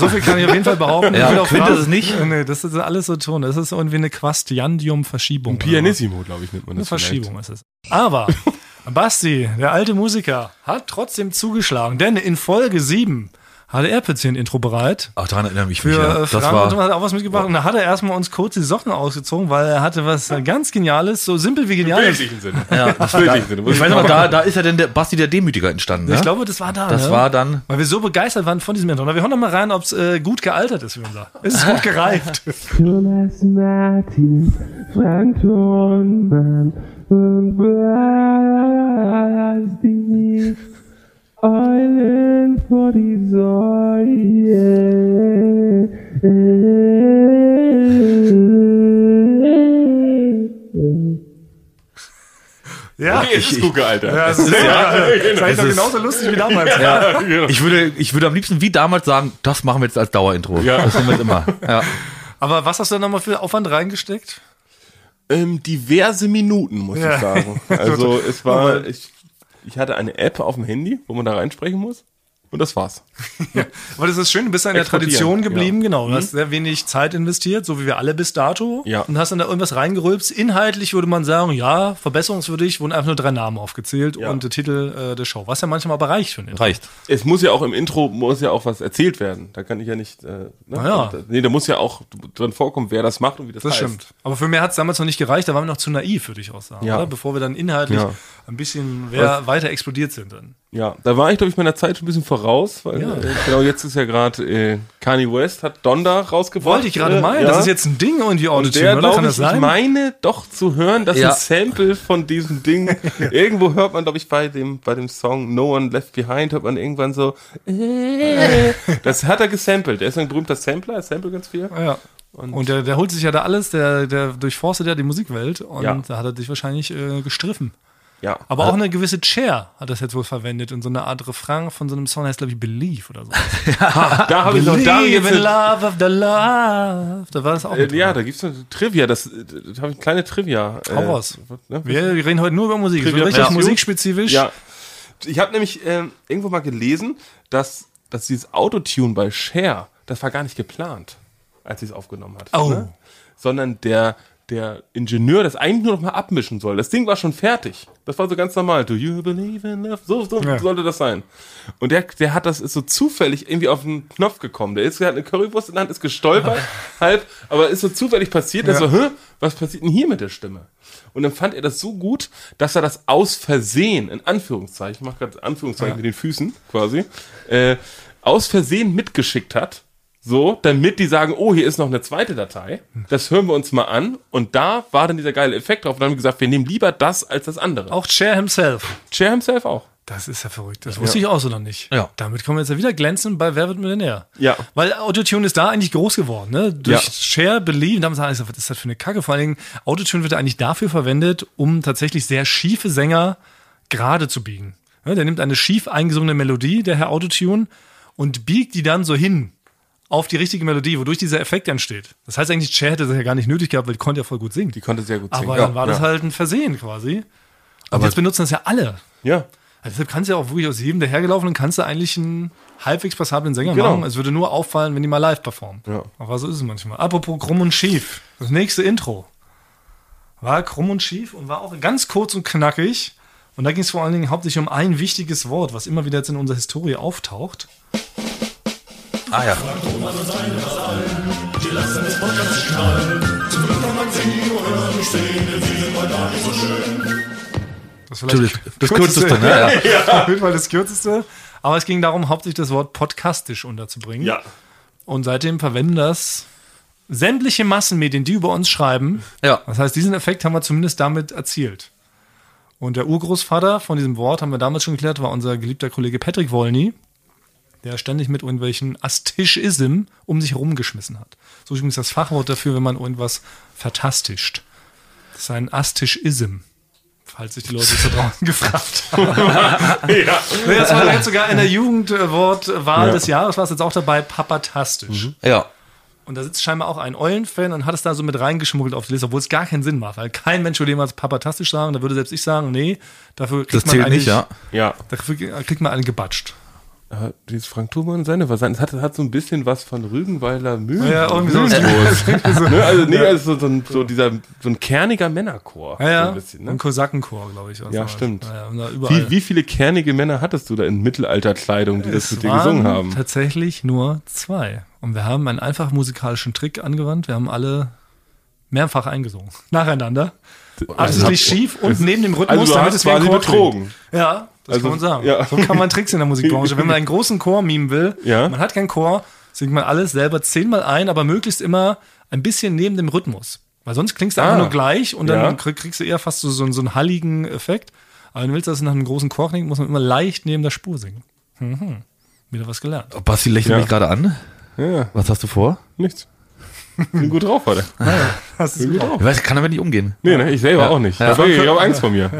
so viel kann ich auf jeden Fall behaupten. Ja, Ich will auch Quinte ist es nicht. Nee, das ist alles so Ton. Das ist irgendwie eine Quastiandium-Verschiebung. Ein Pianissimo, glaube ich, nennt man Eine das. vielleicht. Verschiebung ist es. Aber Basti, der alte Musiker, hat trotzdem zugeschlagen, denn in Folge 7 hatte er plötzlich ein Intro bereit. Ach, daran erinnere ich Für mich. Ja. äh, Das Frank und Thomas war, hat auch was mitgebracht. Und da hat er erstmal uns kurz die Socken ausgezogen, weil er hatte was äh, ganz Geniales, so simpel wie genial. ist. Bildlichen Sinne. ja, das war Bildlichen Sinne. ich weiß aber, da, da ist ja denn der Basti der Demütiger entstanden. Ich ne? glaube, das war da. das ne? war dann. Weil wir so begeistert waren von diesem Intro. Na, wir hören doch mal rein, ob es äh, gut gealtert ist, wie man sagt. Ist es gut gereift? Jonas Martin, Frank Thornmann und Basti. Eulen vor die Säue. ja. Okay, es ist gut gealtert. Ja, das ist, ja, das doch ist- genauso lustig wie damals. Ja, ich würde, ich würde am liebsten wie damals sagen, das machen wir jetzt als Dauerintro. Ja. Das machen wir jetzt immer. Ja. Aber was hast du da nochmal für Aufwand reingesteckt? Ähm, diverse Minuten, muss Ja. ich sagen. Also es war, ich, ich hatte eine App auf dem Handy, wo man da reinsprechen muss. Und das war's. Aber das ist schön, du bist da in der Tradition geblieben, ja. genau. Du hast sehr wenig Zeit investiert, so wie wir alle bis dato. Ja. Und hast dann da irgendwas reingerülpst. Inhaltlich würde man sagen, ja, verbesserungswürdig, wurden einfach nur drei Namen aufgezählt Ja. und der Titel äh, der Show. Was ja manchmal aber reicht für ein Intro. Reicht. Es muss ja auch im Intro, muss ja auch was erzählt werden. Da kann ich ja nicht, äh, ne? Na ja. Und, äh, Nee, da muss ja auch drin vorkommen, wer das macht und wie das, Das heißt. stimmt. Aber für mehr hat es damals noch nicht gereicht, da waren wir noch zu naiv, würde ich auch sagen. Ja. Oder? Bevor wir dann inhaltlich Ja. ein bisschen wer weiter explodiert sind. Dann. Ja, da war ich, glaube ich, meiner Zeit schon ein bisschen voraus, weil Ja. äh, genau jetzt ist ja gerade äh, Kanye West hat Donda rausgebracht. Wollte ich gerade äh, meinen, ja. das ist jetzt ein Ding und die Und der, oder? Kann ich, das ich sein? meine doch zu hören, dass Ja. ein Sample von diesem Ding, irgendwo hört man, glaube ich, bei dem, bei dem Song No One Left Behind, hört man irgendwann so, äh, das hat er gesampelt. Er ist ein berühmter Sampler, er samplet ganz viel. Ja. Und, der, der holt sich ja da alles, der, der durchforstet ja die Musikwelt und da hat er sich wahrscheinlich äh, gestriffen. Ja, Aber auch eine gewisse Chair hat das jetzt wohl verwendet und so eine Art Refrain von so einem Song, heißt glaube ich Believe oder so. da habe ich noch da in love of the love. Da war das auch äh, ja, da gibt's eine Trivia, das, äh, da habe ich eine kleine Trivia. Hau raus. Ne? Wir reden heute nur über Musik. Es Trivia richtig Preview. musikspezifisch. Ja. Ich habe nämlich ähm, irgendwo mal gelesen, dass, dass dieses Autotune bei Cher, das war gar nicht geplant, als sie es aufgenommen hat. Oh. Ne? Sondern der, der Ingenieur das eigentlich nur noch mal abmischen soll. Das Ding war schon fertig. Das war so ganz normal. Do you believe in love? So, so Ja. sollte das sein. Und der, der hat das ist so zufällig irgendwie auf den Knopf gekommen. Der ist, der hat eine Currywurst in der Hand, ist gestolpert, halb, aber ist so zufällig passiert, Ja. so, hä, was passiert denn hier mit der Stimme? Und dann fand er das so gut, dass er das aus Versehen, in Anführungszeichen, ich mache gerade Anführungszeichen mit den Füßen quasi, äh, aus Versehen mitgeschickt hat. So, damit die sagen, oh, hier ist noch eine zweite Datei. Das hören wir uns mal an. Und da war dann dieser geile Effekt drauf. Und dann haben wir gesagt, wir nehmen lieber das als das andere. Auch Cher himself. Chair himself auch. Das ist ja verrückt. Das wusste ich auch so noch nicht. Ja. Damit kommen wir jetzt ja wieder glänzen bei Wer wird Millionär? Ja. Weil Autotune ist da eigentlich groß geworden, ne? Durch Ja. Share, Believe, damals haben wir gesagt, was ist das für eine Kacke? Vor allen Dingen, Autotune wird ja eigentlich dafür verwendet, um tatsächlich sehr schiefe Sänger gerade zu biegen. Ja, der nimmt eine schief eingesungene Melodie, der Herr Autotune, und biegt die dann so hin auf die richtige Melodie, wodurch dieser Effekt entsteht. Das heißt eigentlich, Cher hätte das ja gar nicht nötig gehabt, weil die konnte ja voll gut singen. Die konnte sehr gut singen. Aber dann war das halt ein Versehen quasi. Und jetzt benutzen das ja alle. Ja. Also deshalb kannst du ja auch wirklich aus jedem dahergelaufenen kannst du eigentlich einen halbwegs passablen Sänger Genau. machen. Es würde nur auffallen, wenn die mal live performen. Ja. Aber so ist es manchmal. Apropos krumm und schief. Das nächste Intro war krumm und schief und war auch ganz kurz und knackig. Und da ging es vor allen Dingen hauptsächlich um ein wichtiges Wort, was immer wieder jetzt in unserer Historie auftaucht. Ah ja. Das, ist vielleicht Das kürzeste, ne? Ja. Auf jeden Fall das kürzeste. Aber es ging darum, hauptsächlich das Wort podcastisch unterzubringen. Ja. Und seitdem verwenden das sämtliche Massenmedien, die über uns schreiben. Ja. Das heißt, diesen Effekt haben wir zumindest damit erzielt. Und der Urgroßvater von diesem Wort, haben wir damals schon geklärt, war unser geliebter Kollege Patrick Wolny, der ständig mit irgendwelchen Astischism um sich herumgeschmissen hat. So ist übrigens das Fachwort dafür, wenn man irgendwas vertastischt. Das ist ein Astischism. Falls sich die Leute zu draußen gefragt haben. ja. Das war jetzt sogar in der Jugendwortwahl Ja. des Jahres, war es jetzt auch dabei, papatastisch. Ja. Und da sitzt scheinbar auch ein Eulenfan und hat es da so mit reingeschmuggelt auf die Liste, obwohl es gar keinen Sinn macht, weil kein Mensch würde jemals papatastisch sagen, da würde selbst ich sagen, nee, dafür kriegt Das man zählt eigentlich, nicht, ja. Ja. Dafür kriegt man einen gebatscht. Äh, Dieses Frank Thurmann seine was hat, hat so ein bisschen was von Rügenweiler Mühlen. Ja, irgendwie so. ne? Also nee, also so, so, ein, so dieser so ein kerniger Männerchor. Ja, ja. So ein bisschen, ne? Ein Kosakenchor, glaube ich. Ja, stimmt. Ja. Wie, wie viele kernige Männer hattest du da in Mittelalterkleidung, die das es mit dir gesungen haben? tatsächlich nur zwei. Und wir haben einen einfach musikalischen Trick angewandt. Wir haben alle mehrfach eingesungen. Nacheinander. Absichtlich schief und neben dem Rhythmus, Also du damit hast es wie ein quasi Chor betrogen. Ja, das Also, kann man sagen. ja. So kann man Tricks in der Musikbranche. Wenn man einen großen Chor mimen will, Ja. man hat keinen Chor, singt man alles selber zehnmal ein, aber möglichst immer ein bisschen neben dem Rhythmus. Weil sonst klingst du Ah. einfach nur gleich und dann Ja. krieg- kriegst du eher fast so, so, so einen halligen Effekt. Aber wenn du willst, dass es nach einem großen Chor klingt, muss man immer leicht neben der Spur singen. Mhm. Wieder was gelernt. Basti lächelt Ja. mich gerade an. Ja, Was hast du vor? nichts. Bin gut drauf heute. Hast du's Bin gut gut drauf. Ich weiß, kann damit nicht umgehen. Nee, ne, ich selber auch nicht. Ja. Aber ich habe Angst vor mir.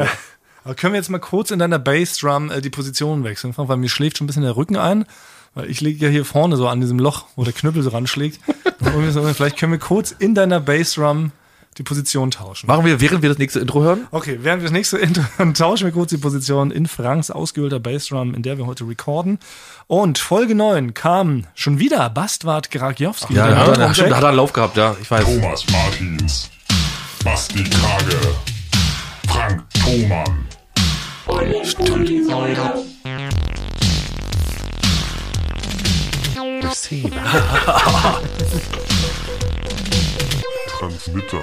Aber können wir jetzt mal kurz in deiner Bassdrum äh, die Position wechseln, Frank? weil mir schläft schon ein bisschen der Rücken ein. Weil ich liege ja hier vorne so an diesem Loch, wo der Knüppel so ranschlägt. Vielleicht können wir kurz in deiner Bassdrum die Position tauschen. Machen wir, während wir das nächste Intro hören? Okay, während wir das nächste Intro dann tauschen wir kurz die Position in Franks ausgehöhlter Bassdrum, in der wir heute recorden. Und Folge 9 kam schon wieder Bastwart Gragiowski. Ja, er, Intro-Jack. stimmt, da hat er einen Lauf gehabt, ja, ich weiß. Thomas Martins, Basti Krage, Frank Thomann. Transmitter.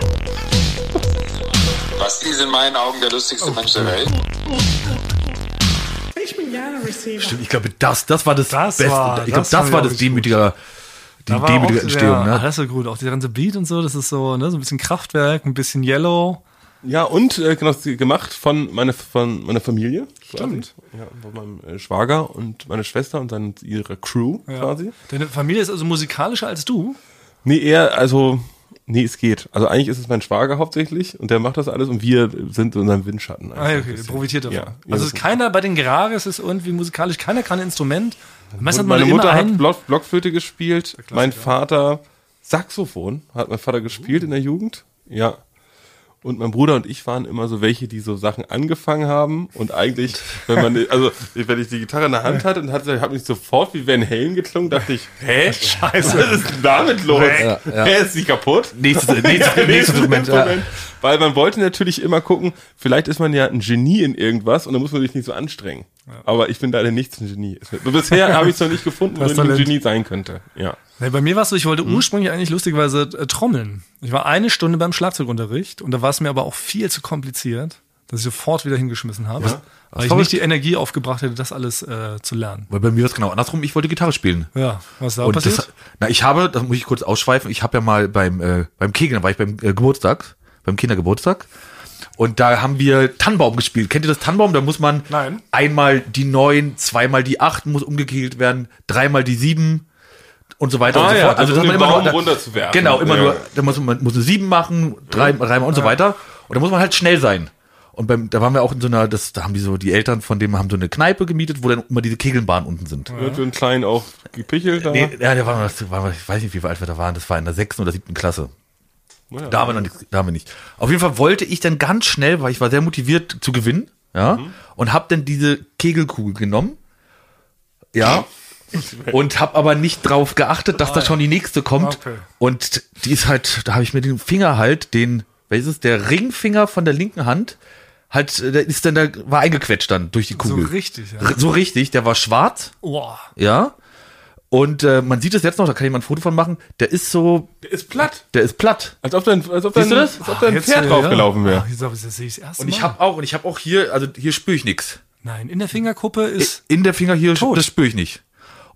Basti ist in meinen Augen der lustigste Mensch der Welt. Stimmt, ich glaube, das, das war das, Das Beste. war- ich glaube, das das, ich war das richtig demütige, die Da demütige Entstehung. Der, Ne? Das ist so gut. Auch der ganze Beat und so, das ist so, ne, so ein bisschen Kraftwerk, ein bisschen Yellow. Ja, und äh, genau, gemacht von, meine, von meiner Familie. Stimmt. Ja, von meinem äh, Schwager und meiner Schwester und dann ihre Crew quasi. Deine Familie ist also musikalischer als du. Nee, eher, also, nee, es geht. Also eigentlich ist es mein Schwager hauptsächlich und der macht das alles und wir sind in unserem Windschatten. Ah, okay, profitiert davon. Ja, ja, also ist keiner bei den Gerares ist irgendwie musikalisch, keiner kann ein Instrument. Meine immer Mutter einen. hat Block, Blockflöte gespielt, mein Vater Saxophon hat mein Vater gespielt in der Jugend. Ja. Und mein Bruder und ich waren immer so welche, die so Sachen angefangen haben und eigentlich, wenn man, also wenn ich die Gitarre in der Hand hatte und hatte, habe mich sofort wie Van Halen geklungen, dachte ich, hä, scheiße, was ist denn damit los? Ja, ja. Hä, ist sie kaputt? Nächstes, nächstes, nächstes Instrument. Ja. Weil man wollte natürlich immer gucken, vielleicht ist man ja ein Genie in irgendwas und dann muss man sich nicht so anstrengen. Aber ich bin leider nichts ein Genie. Es- Bisher habe ich es noch nicht gefunden, wo ich ein. Genie sein könnte. Ja. Nee, bei mir war es so, ich wollte Hm? ursprünglich eigentlich lustigerweise äh, trommeln. Ich war eine Stunde beim Schlagzeugunterricht und da war es mir aber auch viel zu kompliziert, dass ich sofort wieder hingeschmissen habe. Weil ich verrückt. nicht die Energie aufgebracht hätte, das alles äh, zu lernen. Weil bei mir war es genau andersrum. Ich wollte Gitarre spielen. Ja, was da Und passiert? das, na, ich habe, das muss ich kurz ausschweifen, ich habe ja mal beim, äh, beim Kegeln, war ich beim äh, Geburtstag, beim Kindergeburtstag. Und da haben wir Tannenbaum gespielt. Kennt ihr das Tannenbaum? Da muss man Nein. einmal die neun, zweimal die acht muss umgekegelt werden, dreimal die sieben und so weiter Ah und so ja, fort. also das um den man Baum da- runterzuwerfen. Genau, immer Ja. nur, da muss man muss eine sieben machen, drei, dreimal und so weiter. Und da muss man halt schnell sein. Und beim, da waren wir auch in so einer, das, da haben die so, die Eltern von dem haben so eine Kneipe gemietet, wo dann immer diese Kegelbahnen unten sind. Wird für einen Kleinen auch gepichelt da. Nee, ja, der war, das war, ich weiß nicht, wie alt wir da waren. Das war in der sechsten oder siebten Klasse. Ja. Da haben wir noch nicht, da haben wir nicht. Auf jeden Fall wollte ich dann ganz schnell, weil ich war sehr motiviert zu gewinnen, ja, Mhm. und habe dann diese Kegelkugel genommen, ja, und habe aber nicht drauf geachtet, dass da schon die nächste kommt. Okay. Und die ist halt, da habe ich mir den Finger halt, den, welches ist der Ringfinger von der linken Hand, halt, der ist dann da war eingequetscht dann durch die so Kugel. richtig, ja. So richtig, der war schwarz, Boah. ja. Und äh, man sieht es jetzt noch, da kann jemand ein Foto von machen. Der ist so, Der ist platt. der ist platt. Als ob dein, als ob du das? Als ob dein Jetzt, Pferd äh, draufgelaufen ja. wäre. Ach, Jetzt, ich- das sehe ich das erste Und ich Mal. habe auch, und ich habe auch hier, also hier spüre ich nichts. Nein, in der Fingerkuppe ist. In der Finger hier, Tot. das spüre ich nicht.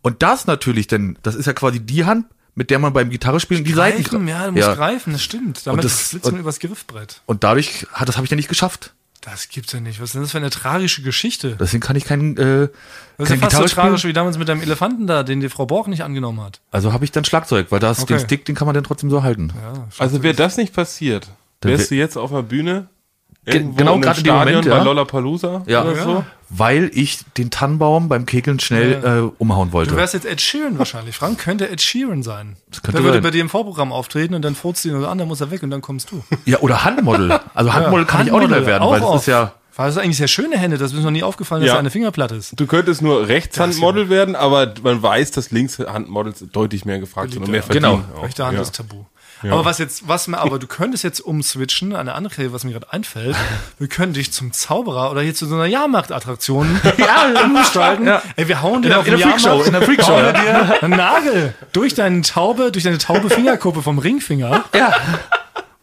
Und das natürlich, denn das ist ja quasi die Hand, mit der man beim Gitarre spielen die Seiten Greifen, ja, du musst greifen, das stimmt. Damit das- flitzt man und- übers Griffbrett. Und dadurch hat das habe ich ja nicht geschafft. Das gibt's ja nicht. Was ist denn das für eine tragische Geschichte? Deswegen kann ich kein, äh, Das ist ja fast so Gitarre tragisch spielen. wie damals mit deinem Elefanten da, den die Frau Borch nicht angenommen hat. Also habe ich dann Schlagzeug, weil das Okay. den Stick, den kann man dann trotzdem so halten. Ja, Also wäre das nicht passiert, wärst wär- du jetzt auf der Bühne Irgendwo genau, gerade in dem Moment, bei ja. Lollapalooza Ja. oder so. Weil ich den Tannenbaum beim Kegeln schnell äh, umhauen wollte. Du wärst jetzt Ed Sheeran wahrscheinlich. Frank könnte Ed Sheeran sein. könnte der würde sein. bei dir im Vorprogramm auftreten und dann furzt ihn oder an, dann muss er weg und dann kommst du. Ja, oder Handmodel. Also Handmodel kann ich auch nicht mehr werden, weil das ist ja. War das eigentlich sehr schöne Hände, das ist mir noch nie aufgefallen, dass Ja. er eine Fingerplatte ist. Du könntest nur Rechtshandmodel werden, aber man weiß, dass Linkshandmodels deutlich mehr gefragt sind und mehr Genau. verdienen. auch. Rechte Hand ja. ist tabu. Aber was jetzt, was mir, aber du könntest jetzt umswitchen, eine andere Idee, was mir gerade einfällt, wir können dich zum Zauberer oder hier zu so einer Jahrmarktattraktion ja, umgestalten. Ja. Ey, wir hauen dir In der- auf in dem der Freakshow, in der Freakshow, hauen ja. dir einen Nagel durch deine Taube, durch deine taube Fingerkuppe vom Ringfinger. Ja.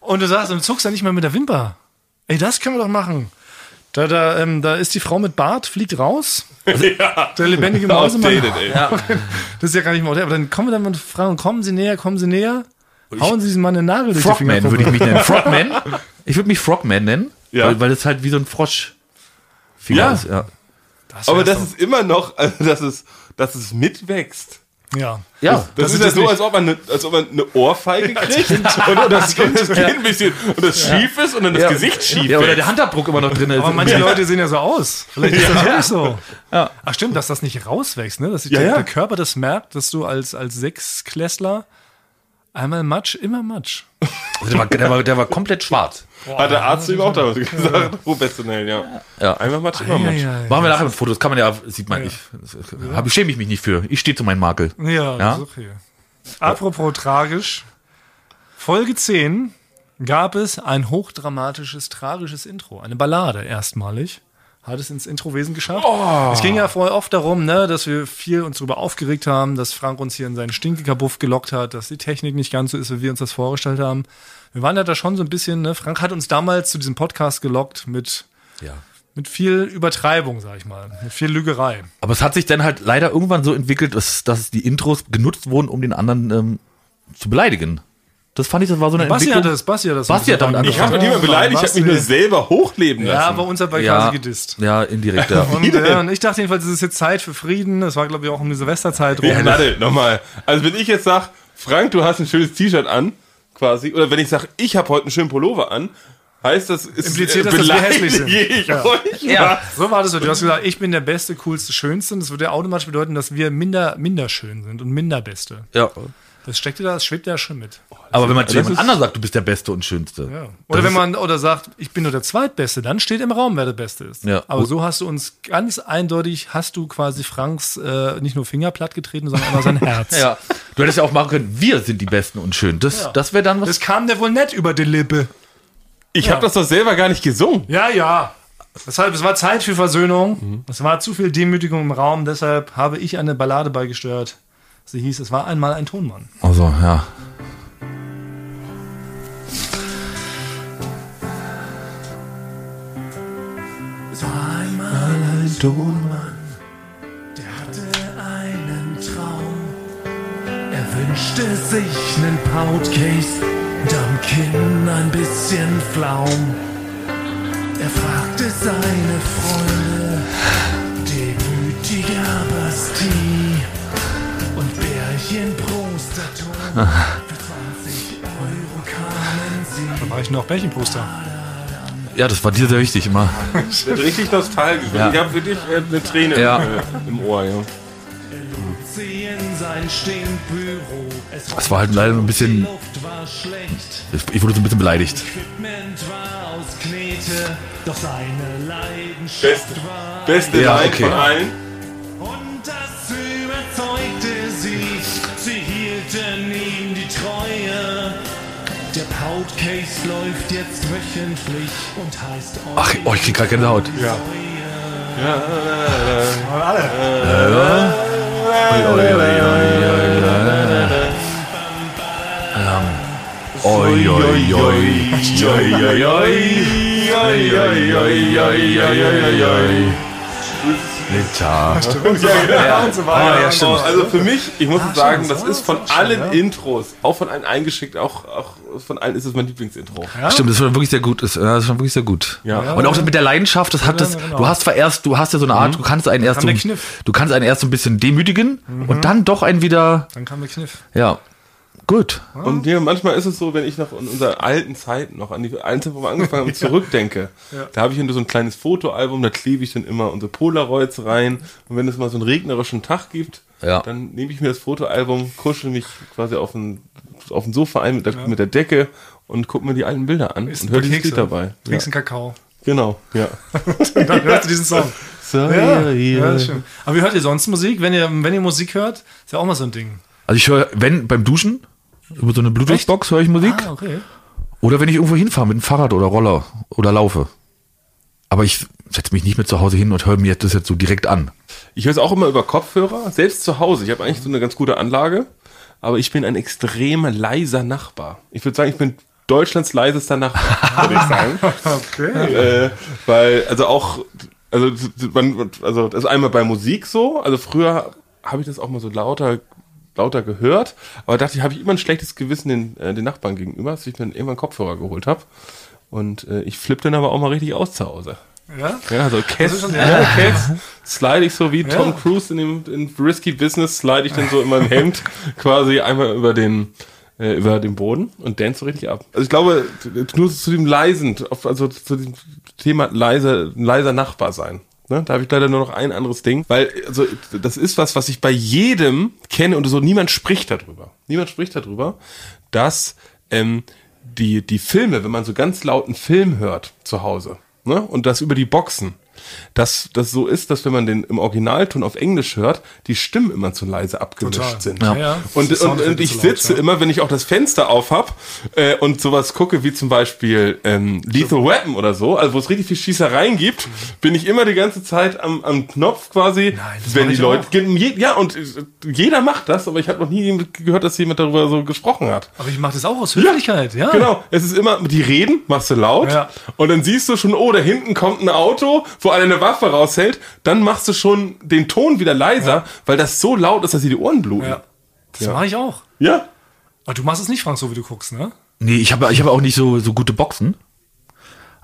Und du sagst, und zuckst dann nicht mehr mit der Wimper. Ey, das können wir doch machen. Da, da, ähm, da ist die Frau mit Bart, fliegt raus. ja. Der lebendige Mausemann. Outdated, ey. Das ist ja gar nicht mehr okay. Aber dann kommen wir dann und fragen, kommen Sie näher, kommen Sie näher. Hauen Sie diesen Mann einen Nagel durch Frogman würde ich mich nennen. Frogman? Ich würde mich Frogman nennen, Ja. weil, weil es halt wie so ein Frosch. Ja. ist. ja. Aber wär's das ist immer noch, also dass es, dass es mitwächst. doch. Ja. Ja. Das, ist ja so, als ob man eine, als ob man eine Ohrfeige kriegt und das Kind, das Kind ein bisschen und das schief ist und dann das Ja. Gesicht schief ja, oder der Handabdruck immer noch drin ist. Aber manche Leute sehen ja so aus. Vielleicht ist das wirklich so. Ach stimmt, dass das nicht rauswächst, ne? Dass sich Ja, der, ja. der Körper das merkt, dass du als, als Sechsklässler einmal Matsch, immer Matsch. Also der, war, der, war, der war komplett schwarz. Hat der Arzt eben auch damals gesagt. Professionell, ja. Ja. Einmal Matsch, immer Matsch. Ja, Machen wir nachher ein Foto, das kann man ja, sieht man nicht. Hab, ich schäme ich mich nicht für. Ich stehe zu meinem Makel. ja, ja, Ja? okay. Apropos tragisch. Folge 10 gab es ein hochdramatisches, tragisches Intro. Eine Ballade erstmalig. Hat es ins Introwesen geschafft. Es ging ja vorher oft darum, ne, dass wir viel uns darüber aufgeregt haben, dass Frank uns hier in seinen Stinkekabuff gelockt hat, dass die Technik nicht ganz so ist, wie wir uns das vorgestellt haben. Wir waren ja da schon so ein bisschen, ne, Frank hat uns damals zu diesem Podcast gelockt mit, Ja. mit viel Übertreibung, sag ich mal, mit viel Lügerei. Aber es hat sich dann halt leider irgendwann so entwickelt, dass, dass die Intros genutzt wurden, um den anderen ähm, zu beleidigen. Das fand ich, das war so eine Basti Entwicklung. hat das, Basti hat das. Basti hat damit Ich habe doch Ja, niemand beleidigt, ich habe mich nur selber hochleben lassen. Ja, bei uns hat bei ja, quasi gedisst. ja, indirekt, ja. Und, ja, und ich dachte jedenfalls, es ist jetzt Zeit für Frieden. Das war, glaube ich, auch um die Silvesterzeit rum. Ja, warte, nochmal. Also wenn ich jetzt sag, Frank, du hast ein schönes T-Shirt an, quasi, oder wenn ich sag, ich habe heute einen schönen Pullover an, heißt das, ist Impliziert das, dass wir hässlich sind. ich Ja. euch? Ja. So war das. Du hast gesagt, ich bin der Beste, Coolste, Schönste. Das würde ja automatisch bedeuten, dass wir minder, minder schön sind und minder Beste. ja. Das steckt da, das schwebt ja schon mit. Aber wenn man zu das jemand anderem sagt, du bist der Beste und Schönste. Ja. Oder wenn man oder sagt, ich bin nur der Zweitbeste, dann steht im Raum, wer der Beste ist. Ja. Aber so hast du uns ganz eindeutig, hast du quasi Franks äh, nicht nur Finger platt getreten, sondern auch sein Herz. Ja. Du hättest ja auch machen können, wir sind die Besten und schön. Das, Ja. das wäre dann was. Das kam dir wohl nett über die Lippe. Ich habe das doch selber gar nicht gesungen. Ja, ja. Deshalb, es war Zeit für Versöhnung. Es war zu viel Demütigung im Raum. Deshalb habe ich eine Ballade beigesteuert. Sie hieß, es war einmal ein Tonmann. Also, ja. Ein Tonmann, der hatte einen Traum. Er wünschte sich nen Poutcase und am Kinn ein bisschen Flaum. Er fragte seine Freunde, demütiger Basti und Bärchen Prostaton. Für 20 Euro kamen sie. Da war ich noch Bärchenposter. Ja, das war dir sehr wichtig immer. Wird richtig nostalgisch. Ja. Ich habe wirklich äh, eine Träne Ja. im, äh, im Ohr. Ja. Es Das war halt leider ein bisschen. Ich, wurde so ein bisschen beleidigt. Beste, beste Ja, okay. von allen. Der Poutcase läuft jetzt wöchentlich und heißt Ach, oh, ich krieg grad Gänsehaut. Ja. Oi, oi, oi. Oi, oi, oi. Oi, oi, oi, oi, oi, oi, oi. Liter. Ah, ja, stimmt. Also für mich, ich muss sagen, das ist von allen Intros, auch von allen eingeschickt, auch, auch von allen ist es mein Lieblingsintro. Stimmt, das ist schon wirklich sehr gut. Das, ja, das ist schon wirklich sehr gut. Ja. Und auch mit der Leidenschaft, das hat das, genau. du hast zwar erst, du hast ja so eine Art, du kannst einen erst so, Kniff. du kannst einen erst so ein bisschen demütigen und dann doch einen wieder, Dann kam der Kniff. ja. Gut. Und ja, manchmal ist es so, wenn ich noch in unserer alten Zeit noch an die Einzel, wo wir angefangen haben, zurückdenke, da habe ich dann so ein kleines Fotoalbum, da klebe ich dann immer unsere Polaroids rein. Und wenn es mal so einen regnerischen Tag gibt, Ja. dann nehme ich mir das Fotoalbum, kuschel mich quasi auf ein, auf ein Sofa ein mit der, mit der Decke und gucke mir die alten Bilder an Isst und höre dieses Lied dabei. Ja. Trinkst einen Kakao. Genau, ja. Dann hörst du diesen Song. So, Ja, ja. Aber wie hört ihr sonst Musik? Wenn ihr, wenn ihr Musik hört, ist ja auch mal so ein Ding. Also ich höre, wenn beim Duschen, über so eine Bluetooth-Box höre ich Musik. Ah, okay. Oder wenn ich irgendwo hinfahre mit dem Fahrrad oder Roller oder laufe. Aber ich setze mich nicht mehr zu Hause hin und höre mir das jetzt so direkt an. Ich höre es auch immer über Kopfhörer, selbst zu Hause. Ich habe eigentlich so eine ganz gute Anlage, aber ich bin ein extrem leiser Nachbar. Ich würde sagen, ich bin Deutschlands leisester Nachbar, würde ich sagen. Okay. äh, weil, also auch, also, man, also das ist einmal bei Musik so, also früher habe ich das auch mal so lauter lauter gehört, aber dachte ich, habe ich immer ein schlechtes Gewissen den, äh, den Nachbarn gegenüber, dass ich mir dann irgendwann Kopfhörer geholt habe. Und äh, ich flippe dann aber auch mal richtig aus zu Hause. Ja? Ja, also Cats, schon- ja, Cats slide ich so wie Tom Cruise in dem in Risky Business, slide ich dann so in meinem Hemd quasi einmal über den äh, über den Boden und dance so richtig ab. Also ich glaube, nur zu dem leisen, also zu dem Thema leise, leiser Nachbar sein. Ne? Da habe ich leider nur noch ein anderes Ding, weil also das ist was, was ich bei jedem kenne und so niemand spricht darüber. Niemand spricht darüber, dass ähm, die die Filme, wenn man so ganz lauten Film hört zu Hause, ne, und das über die Boxen, dass das so ist, dass wenn man den im Originalton auf Englisch hört, die Stimmen immer zu leise abgemischt Total. sind. Ja. Ja. Und, und, und ich zu laut, sitze ja. immer, wenn ich auch das Fenster auf hab äh, und sowas gucke, wie zum Beispiel ähm, Lethal Weapon oder so, also wo es richtig viel Schießereien gibt, bin ich immer die ganze Zeit am, am Knopf quasi, das wenn die Leute, auch. je, ja und äh, jeder macht das, aber ich habe noch nie gehört, dass jemand darüber so gesprochen hat. Aber ich mache das auch aus Höflichkeit, ja. Genau, es ist immer, die reden, machst du laut Ja. und dann siehst du schon, oh, da hinten kommt ein Auto, wo einer eine Waffe raushält, dann machst du schon den Ton wieder leiser, weil das so laut ist, dass dir die Ohren bluten. Ja. Das Ja. mache ich auch. ja? Aber du machst es nicht, Frank, so wie du guckst, ne? Nee, ich habe ich habe auch nicht so, so gute Boxen.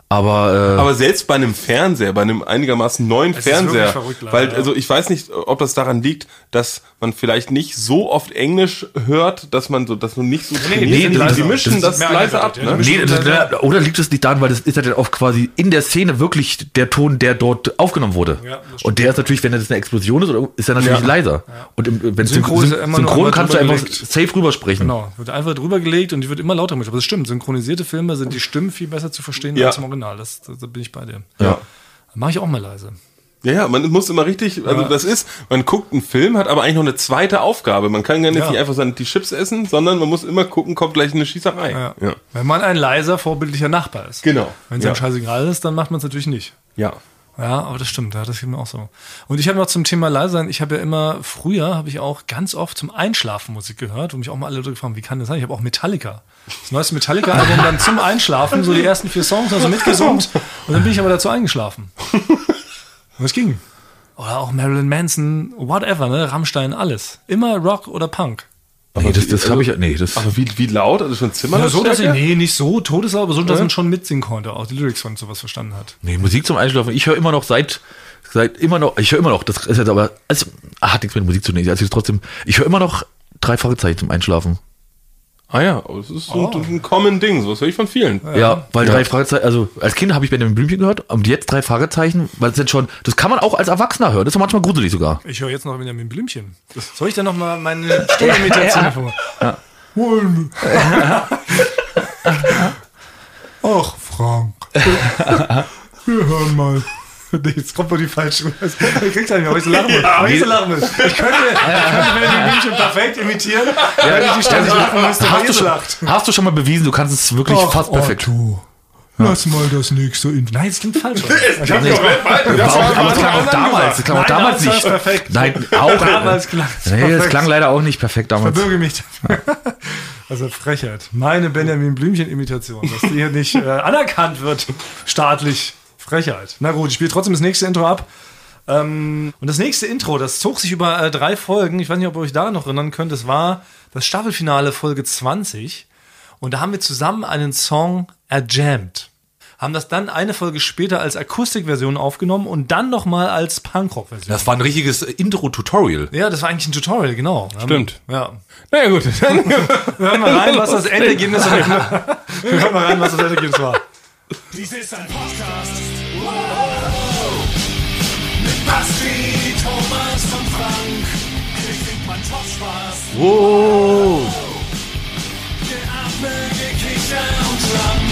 Aber, äh, Aber selbst bei einem Fernseher, bei einem einigermaßen neuen Es ist wirklich Fernseher, verrückt, leider, weil ja. also ich weiß nicht, ob das daran liegt, dass man vielleicht nicht so oft Englisch hört, dass man so, dass man nicht so trainiert nee, ist. leiser. die mischen Das das, leise ab. ja. Ne? Die nee, das, oder liegt es nicht daran, weil das ist ja dann auch quasi in der Szene wirklich der Ton, der dort aufgenommen wurde. Ja, und der ist natürlich, wenn das eine Explosion ist, ist er natürlich Ja. leiser. Und im, wenn Synchro Synchron, ja noch synchron immer kannst du einfach gelegt. safe rübersprechen. Genau. Wird einfach drüber gelegt und die wird immer lauter gemacht. Aber das stimmt. Synchronisierte Filme sind die Stimmen viel besser zu verstehen Ja. als im Original. Das, da, da bin ich bei dir. Ja. Mache ich auch mal leise. Ja, ja, man muss immer richtig, also Ja. das ist, man guckt einen Film, hat aber eigentlich noch eine zweite Aufgabe. Man kann gar nicht, Ja. nicht einfach seine, die Chips essen, sondern man muss immer gucken, kommt gleich eine Schießerei. Ja. Wenn man ein leiser, vorbildlicher Nachbar ist. Genau. Wenn es ja. einem scheißegal ist, dann macht man es natürlich nicht. ja. Ja, aber das stimmt, ja, das geht mir auch so. Und ich habe noch zum Thema leise sein, ich habe ja immer, früher habe ich auch ganz oft zum Einschlafen Musik gehört, wo mich auch mal alle Leute gefragt haben, wie kann das sein? Ich habe auch Metallica. Das neueste Metallica-Album dann zum Einschlafen, so die ersten vier Songs, also mitgesummt. Und dann bin ich aber dazu eingeschlafen. Und es ging. Oder auch Marilyn Manson, whatever, ne? Rammstein, alles. Immer Rock oder Punk. Nee, das, das also- habe ich, nee, das, Aber wie, wie laut? Also schon Zimmer? Ja, so, dass ich, nee, nicht so todeslaut, aber so, dass man schon mitsingen konnte, auch die Lyrics von sowas verstanden hat. nee, Musik zum Einschlafen. Ich höre immer noch seit, seit immer noch, ich höre immer noch, das ist jetzt aber, also, hat nichts mit Musik zu tun, also ich trotzdem, ich höre immer noch drei Fragezeichen zum Einschlafen. Ah ja, das ist so Oh. ein, ein common Ding, sowas höre ich von vielen. Ja, weil Ja. drei Fragezeichen, also als Kind habe ich Benjamin Blümchen gehört und jetzt drei Fragezeichen, weil es jetzt schon, das kann man auch als Erwachsener hören, das ist manchmal gruselig sogar. Ich höre jetzt noch wieder mit dem Blümchen. Soll ich dann noch mal meine Stimmimitation vor? Ach, Frank. Wir hören mal. Nee, Jetzt kommt wohl die falsche. Ich krieg's ja nicht aber ich so lachen muss. Aber ich so lachen muss. Ich könnte, ich könnte Benjamin Blümchen perfekt imitieren, wenn ich die ständig lachen müsste, weil Hast du, schon, hast du schon mal bewiesen, du kannst es wirklich fast perfekt. Otto, lass mal das nächste in. Nein, das klingt falsch. Hab Nee, nicht- aber auch, aber es klang auch damals, es klang auch damals das nicht. perfekt. Nein, auch. Damals klang es Nee, das perfekt. klang leider auch nicht perfekt damals. Verbürge mich. Also Frechheit. Meine Benjamin Blümchen-Imitation, dass die hier nicht äh, anerkannt wird, staatlich. Frechheit. Na gut, ich spiele trotzdem das nächste Intro ab. Ähm, und das nächste Intro, das zog sich über äh, drei Folgen. Ich weiß nicht, ob ihr euch da noch erinnern könnt. Das war das Staffelfinale Folge 20. Und da haben wir zusammen einen Song erjammt. haben das dann eine Folge später als Akustikversion aufgenommen und dann nochmal als Punkrock-Version. Das war ein richtiges Intro-Tutorial. Ja, das war eigentlich ein Tutorial, genau. Stimmt. Ja. Naja, gut. Hören wir rein, was das Endergebnis war. Hören wir rein, was das Endergebnis war. Dies ist ein Podcast. Wow. Mit Basti, Thomas und Frank. Hier kriegt man top Spaß. wow. Geatme, Gekicher und Schwamm.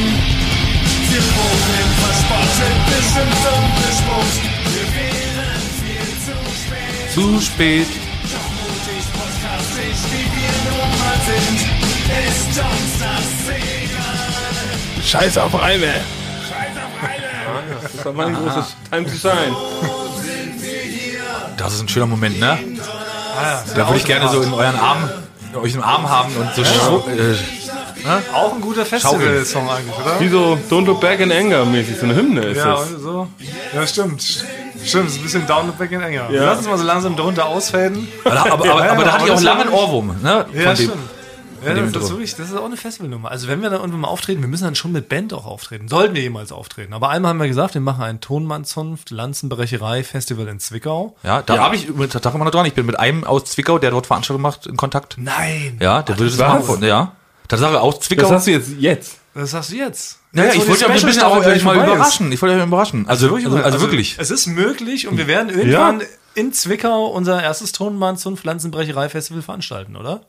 Wir proben verspottet bis ins dunkle Spust. Wir wären viel zu spät. Zu spät. Doch mutig, podcastig, wie wir nun mal sind. Ist uns das egal. Scheiß auf Reime. Scheiß auf Reine. Das war mein großes Time to Shine. Das ist ein schöner Moment, ne? Da würde ich gerne so in euren Arm, euch im Arm haben und so schru- äh, Auch ein guter Festival-Song eigentlich, oder? Wie so Don't Look Back in Anger mäßig, so eine Hymne ist Ja, das. so. Ja, stimmt. Stimmt, ist ein bisschen down the back in enger. Ja. Lass uns mal so langsam drunter ausfaden. aber, aber, aber, aber da hatte ich auch lange einen war- Ohrwurm, ne? Ja, stimmt. Ja, das, das, ist wirklich, das ist auch eine Festivalnummer. Also wenn wir dann irgendwann mal auftreten, wir müssen dann schon mit Band auch auftreten. Sollten wir jemals auftreten. Aber einmal haben wir gesagt, wir machen ein Tonmannzunft, Lanzenbrecherei Festival in Zwickau. Ja, da habe ich Tag immer noch dran. Ich bin mit einem aus Zwickau, der dort Veranstaltungen macht, in Kontakt. Nein. Ja, der würde das machen. Ja. Tatsache aus Zwickau. Das hast du jetzt jetzt. Das sagst du jetzt. naja, Jetzt, wo ich wollte ja ein bisschen auch euch mal vorbei ist. überraschen. Ich wollte euch überraschen. Also, also, also, wirklich. Es ist möglich und wir werden irgendwann in Zwickau unser erstes Tonmann zum Pflanzenbrecherei-Festival veranstalten, oder?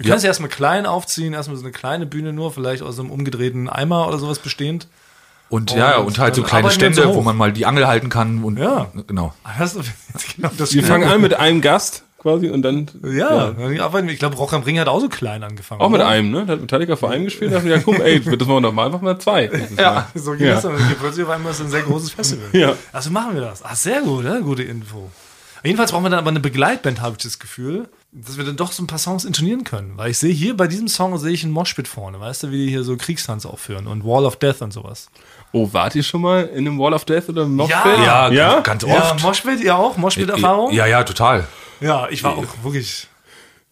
Wir können es erstmal klein aufziehen, erstmal so eine kleine Bühne nur, vielleicht aus einem umgedrehten Eimer oder sowas bestehend. Und ja, Und und halt so kleine Stände, so wo man mal die Angel halten kann und Ja. genau. Ah, Das ist genau das Wir fangen an mit einem Gast quasi und dann Ja, ja. arbeiten wir- ich glaube, Rock am Ring hat auch so klein angefangen. auch mit oder? einem, ne? Da hat Metallica vor einem gespielt und dachten, ja komm, ey, das machen wir doch mal, machen wir zwei. dieses Mal. So geht Ja. das dann. Und plötzlich auf einmal ist ein sehr großes Festival. Ja. Also machen wir das. Ach, sehr gut, ja? gute Info. Jedenfalls brauchen wir dann aber eine Begleitband, habe ich das Gefühl, dass wir dann doch so ein paar Songs intonieren können. Weil ich sehe hier bei diesem Song sehe ich einen Moshpit vorne, weißt du, wie die hier so Kriegstanz aufführen und Wall of Death und sowas. Oh, wart ihr schon mal in einem Wall of Death oder im Moshpit? Ja. ja? ganz Ja, oft. Moshpit, ihr auch? Moshpit-Erfahrung? Ja, ja, total. Ja, ich war auch wirklich,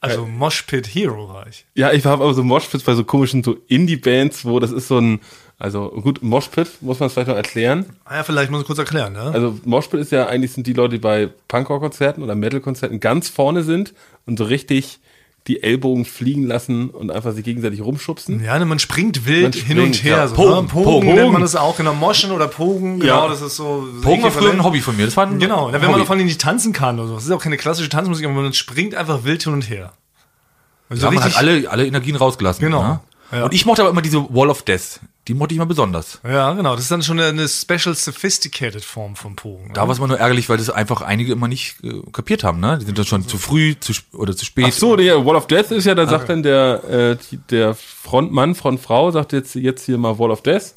also Moshpit-Hero war ich. Ja, ich war aber so Moshpits bei so komischen so Indie-Bands, wo das ist so ein, also gut, Moshpit muss man es vielleicht noch erklären. Ah ja, vielleicht muss ich kurz erklären, ne? Also Moshpit ist ja eigentlich sind die Leute, die bei Punkrock-Konzerten oder Metal-Konzerten ganz vorne sind und so richtig die Ellbogen fliegen lassen und einfach sich gegenseitig rumschubsen. Ja, ne, man springt wild Man hin und springt, her. ja. So, Pogen, ne? Pogen, Pogen. nennt man das auch, genau. Moschen oder Pogen, genau, Ja. das ist so. Pogen war früher ein. Hobby von mir. Das war ein Genau, wenn man Hobby. davon nicht tanzen kann oder so. Das ist auch keine klassische Tanzmusik, aber man springt einfach wild hin und her. Also hat man halt alle, alle Energien rausgelassen. Genau. Ne? Ja. Und ich mochte aber immer diese Wall of Death. Die mochte ich immer besonders. Ja, genau. Das ist dann schon eine, special sophisticated Form von Pogen. Da war es immer nur ärgerlich, weil das einfach einige immer nicht äh, kapiert haben. Ne? Die sind dann schon zu früh zu, oder zu spät. Ach so, der Wall of Death ist ja, da sagt dann der, äh, der Frontmann, Frontfrau, sagt jetzt, jetzt hier mal Wall of Death.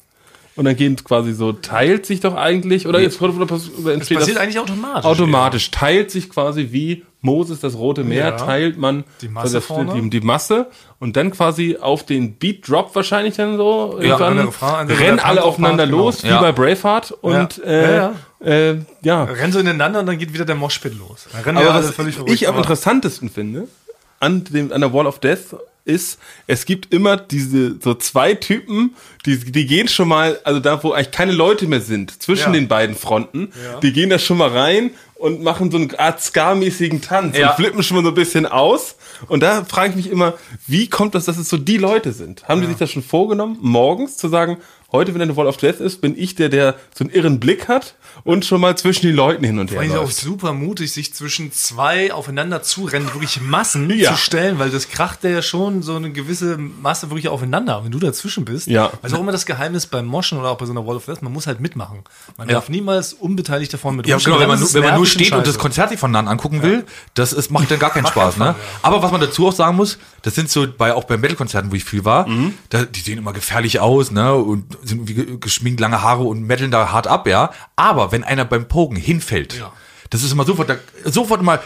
Und dann geht quasi so, teilt sich doch eigentlich, oder jetzt oder, oder, oder das entsteht passiert das eigentlich automatisch. automatisch, teilt sich quasi wie Moses das Rote Meer, Ja. teilt man Die Masse das, vorne. die, die Masse und dann quasi auf den Beat Drop wahrscheinlich dann so, an irgendwann Refrain, rennen alle aufeinander genau. los, wie Ja. bei Braveheart und Ja. äh, Ja, Äh, ja. Rennen so ineinander und dann geht wieder der Moshpit los. Dann Aber ja was völlig ich am interessantesten finde, an, dem, an der Wall of Death, ist, es gibt immer diese so zwei Typen, die, die gehen schon mal, also da, wo eigentlich keine Leute mehr sind, zwischen Ja. den beiden Fronten, Ja. die gehen da schon mal rein und machen so eine Art Ska-mäßigen Tanz Ja. und flippen schon mal so ein bisschen aus. Und da frage ich mich immer, wie kommt das, dass es so die Leute sind? Haben die sich das schon vorgenommen, morgens zu sagen, heute, wenn eine Wall of Death ist, bin ich der, der so einen irren Blick hat und schon mal zwischen die Leuten hin und her Eigentlich auch läuft? super mutig, sich zwischen zwei aufeinander zurennen, wirklich Massen Ja. zu stellen, weil das kracht ja schon so eine gewisse Masse wirklich aufeinander. Wenn du dazwischen bist, Ja. also auch immer das Geheimnis beim Moschen oder auch bei so einer Wall of Death, man muss halt mitmachen. Man Ja. darf niemals unbeteiligt davon mit Ja, genau, wenn man, nur- wenn man nur steht und das scheiße. Konzert sich von dann angucken will, das ist, macht dann gar keinen Spaß. Ne? Aber was man dazu auch sagen muss, das sind so bei auch bei Metal-Konzerten, wo ich viel war, Mhm. da, die sehen immer gefährlich aus, ne? Und sind irgendwie ge- geschminkt, lange Haare und metteln da hart ab, ja. Aber wenn einer beim Pogen hinfällt, Ja. das ist immer sofort, da, sofort mal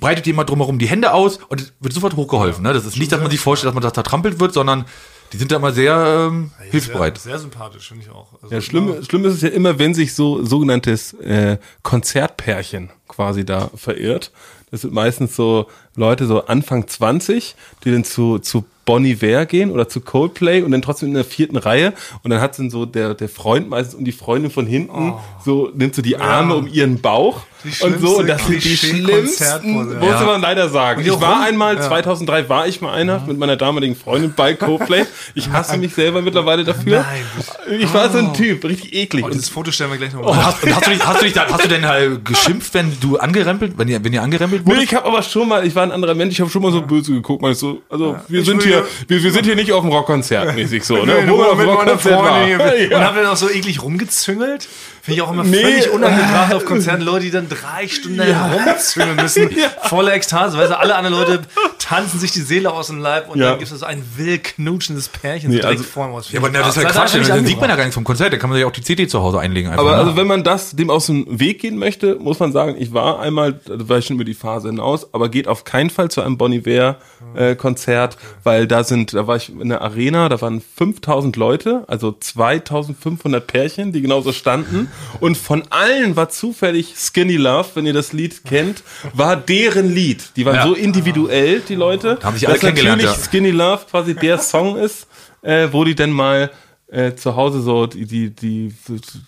breitet jemand drumherum die Hände aus und es wird sofort hochgeholfen. Ne? Das ist nicht, dass man sich vorstellt, dass man da zertrampelt wird, sondern die sind da immer sehr ähm, hilfsbereit. Sehr, sehr sympathisch, finde ich auch. Also, Ja, schlimm, schlimm ist es ja immer, wenn sich so sogenanntes äh, Konzertpärchen quasi da verirrt. Das sind meistens so Leute so Anfang 20, die dann zu, zu Bon Iver gehen oder zu Coldplay und dann trotzdem in der vierten Reihe. Und dann hat dann so der, der Freund meistens um die Freundin von hinten so, nimmt so die Arme um ihren Bauch und so und das sind die schlimmsten, ja. muss man leider sagen. Ich war einmal, ja. 2003 war ich mal einer mit meiner damaligen Freundin bei Coldplay. Ich hasse mich selber mittlerweile dafür. Nein. Ich war so ein Typ, richtig eklig. Oh, Und dieses Foto stellen wir gleich noch Und mal. hast, und hast, du dich, hast, du dich da, hast du denn halt geschimpft, wenn du angerempelt, wenn ihr, wenn ihr angerempelt Nee, wurdet? ich habe aber schon mal, ich war ein anderer Mensch, ich habe schon mal so böse geguckt, mal so, also wir sind will hier, ja- wir, wir sind hier nicht auf dem Rockkonzert mäßig so, ne? Nee, Wo man nur auf dem mit meiner Rockkonzert Freundin war. hier. Und Ja. haben wir auch so eklig rumgezüngelt. Finde ich auch immer Nee. völlig unangebracht auf Konzerten. Leute, die dann drei Stunden herumzüngeln müssen. Volle Ekstase. Weißt du, alle anderen Leute tanzen sich die Seele aus dem Leib und Ja. dann gibt es so ein wild knutschendes Pärchen Nee, so direkt also- vor aus. Ja, aber na, das ist ja Quatsch, dann, nicht dann sieht man ja gar nichts vom Konzert, dann kann man sich auch die CD zu Hause einlegen. Einfach, Aber ne? also wenn man das dem aus dem Weg gehen möchte, muss man sagen, ich war einmal, da war ich schon über die Phase hinaus, aber geht auf keinen Fall zu einem Bon Iver äh, Konzert, weil da sind, da war ich in der Arena, da waren 5000 Leute, also 2500 Pärchen, die genauso standen und von allen war zufällig Skinny Love, wenn ihr das Lied kennt, war deren Lied. Die waren Ja. so individuell, die Leute, Da haben sich alle dass kennengelernt, natürlich ja. Skinny Love quasi der Song ist, äh, wo die dann mal äh, zu Hause so die die die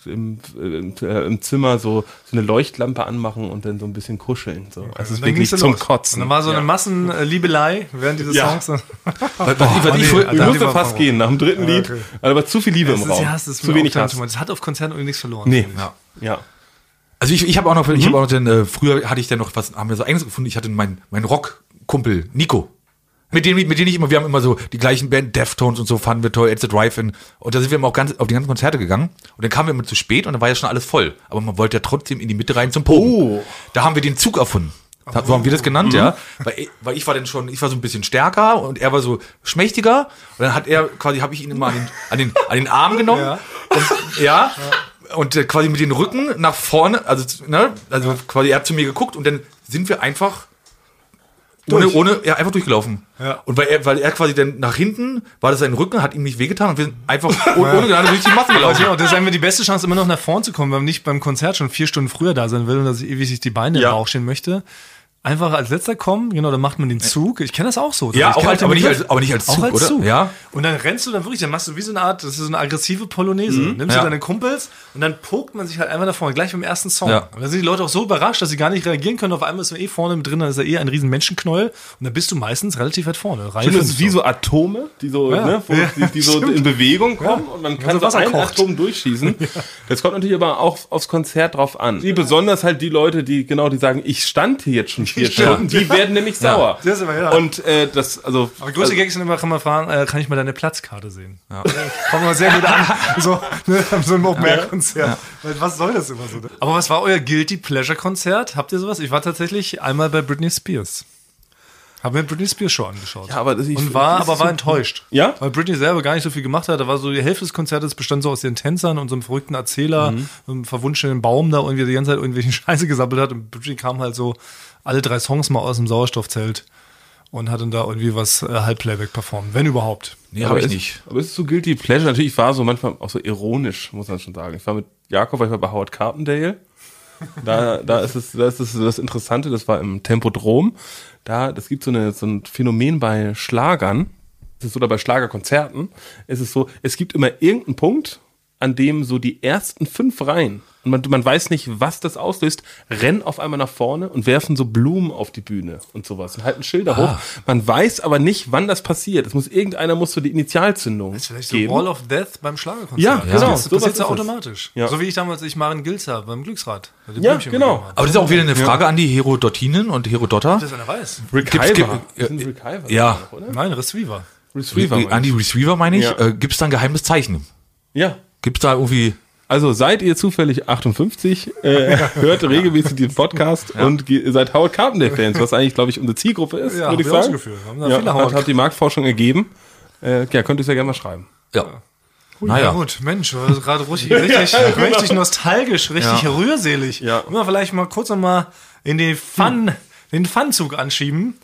im, im, äh, im Zimmer so, so eine Leuchtlampe anmachen und dann so ein bisschen kuscheln so. Also es ist wirklich zum los. Kotzen. Und dann war so eine Massenliebelei während dieses Ja. Songs. was, was, ich- was ich nee, ich da musste fast gehen nach dem dritten Lied, okay. aber zu viel Liebe im Das Raum, ja, zu wenig Hass. Das hat auf Konzerten irgendwie nichts verloren. Nee, Ja. ja. Also ich, ich habe auch noch, Mhm. ich habe auch noch den, äh, früher hatte ich dann noch was, haben wir so eigenes gefunden. Ich hatte meinen mein Rockkumpel Nico. Mit dem, mit denen ich immer, wir haben immer so die gleichen Band, Deftones und so, fanden wir toll, It's the Drive-In. Und da sind wir immer auch ganz, auf die ganzen Konzerte gegangen. Und dann kamen wir immer zu spät und dann war ja schon alles voll. Aber man wollte ja trotzdem in die Mitte rein zum Pogen. Oh. Da haben wir den Zug erfunden. Da, so haben wir das genannt, Mhm. ja. Weil, ich- weil ich war dann schon, ich war so ein bisschen stärker und er war so schmächtiger. Und dann hat er quasi, habe ich ihn immer an den, an den, an den Arm genommen. Ja. Und, ja. Und äh, quasi mit den Rücken nach vorne, also, ne, also quasi er hat zu mir geguckt und dann sind wir einfach ohne, ohne, ja, einfach durchgelaufen. Ja. Und weil er, weil er quasi dann nach hinten, war das sein Rücken, hat ihm nicht wehgetan und wir sind einfach ohne, ohne gerade durch die Massen gelaufen. Ja, und das ist einfach die beste Chance, immer noch nach vorn zu kommen, weil man nicht beim Konzert schon vier Stunden früher da sein will und dass ich ewig sich die Beine Ja. stehen möchte. Einfach als letzter kommen, genau, dann macht man den Zug. Ich kenne das auch so. Ja, auch den aber nicht als- aber nicht als auch Zug, als oder? Zug. Ja. Und dann rennst du dann wirklich, dann machst du wie so eine Art, das ist so eine aggressive Polonaise. Nimmst Mhm. Ja. du deine Kumpels und dann pokt man sich halt einfach nach vorne, gleich beim ersten Song. Ja. Und dann sind die Leute auch so überrascht, dass sie gar nicht reagieren können. Auf einmal ist man eh vorne mit drin, dann ist er eh ein riesen Menschenknäuel und dann bist du meistens relativ weit vorne. Reihe das ist wie so Atome, die so, Ja. ne, die, die so stimmt. in Bewegung kommen und man kann so so Wasser ein kocht. Atom durchschießen. Das kommt natürlich aber auch aufs Konzert drauf an. Besonders halt die Leute, die genau, die sagen, ich stand hier jetzt schon vier Stunden, die werden nämlich sauer. Das ist aber, ja. Und äh, das, also, Aber größte Gags sind immer, kann man fragen, äh, kann ich mal deine Platzkarte sehen? Ja. Kommt immer sehr gut an. So, ne, so ein Open-Air-Konzert. Weil Was soll das immer so? Ne? Aber was war euer Guilty Pleasure-Konzert? Habt ihr sowas? Ich war tatsächlich einmal bei Britney Spears. Hab mir Britney Spears Show angeschaut. Ja, aber das- ich- und war, das aber ist war so- enttäuscht. Ja? Weil Britney selber gar nicht so viel gemacht hat. Da war so die Hälfte des Konzertes bestand so aus ihren Tänzern und so einem verrückten Erzähler, Mhm. einem verwunschenen Baum da irgendwie die ganze Zeit irgendwelchen Scheiße gesammelt hat. Und Britney kam halt so alle drei Songs mal aus dem Sauerstoffzelt und hat dann da irgendwie was äh, Halbplayback performt, wenn überhaupt. Nee, aber habe ich es- nicht. Aber es ist so guilty pleasure. Natürlich ich war so manchmal auch so ironisch, muss man schon sagen. Ich war mit Jakob, ich war bei Howard Carpendale. Da, da ist es, da ist es das Interessante, das war im Tempodrom. Da, das gibt so, eine, so ein Phänomen bei Schlagern. Es ist so, oder bei Schlagerkonzerten. Es ist so, es gibt immer irgendeinen Punkt, an dem so die ersten fünf Reihen, und man, man weiß nicht, was das auslöst, rennen auf einmal nach vorne und werfen so Blumen auf die Bühne und sowas und halten Schilder hoch. Man weiß aber nicht, wann das passiert. Es muss irgendeiner muss so die Initialzündung Das ist vielleicht so geben. Wall of Death beim Schlagerkonzert. Ja, Das genau, Das sowas passiert so ist es. automatisch. Ja. So wie ich damals, ich Maren Gilzer beim Glücksrad. Ja, Blümchen genau. habe. Aber das ist auch wieder eine Frage an die Herodotinen und Herodotter. Das einer weiß. Das sind Receiver, Ja. oder? Nein, Receiver. Receiver. An die Receiver meine ich. Ja. Äh, Gibt es da ein geheimes Zeichen? Ja. Gibt es da irgendwie. Also seid ihr zufällig 58, äh, hört regelmäßig den Podcast und ge- seid Howard Carpendale Fans, was eigentlich, glaube ich, unsere Zielgruppe ist, Ja, würde ich hab ich auch sagen. das Gefühl. Haben da ja, viele hat, hat die Marktforschung ergeben. Äh, ja, könnt ihr es ja gerne mal schreiben. Ja. Ja, Naja. gut, Mensch, das gerade richtig, richtig, richtig nostalgisch, richtig Ja. rührselig. Ja. Wollen wir vielleicht mal kurz noch mal in den Fun, den Funzug anschieben.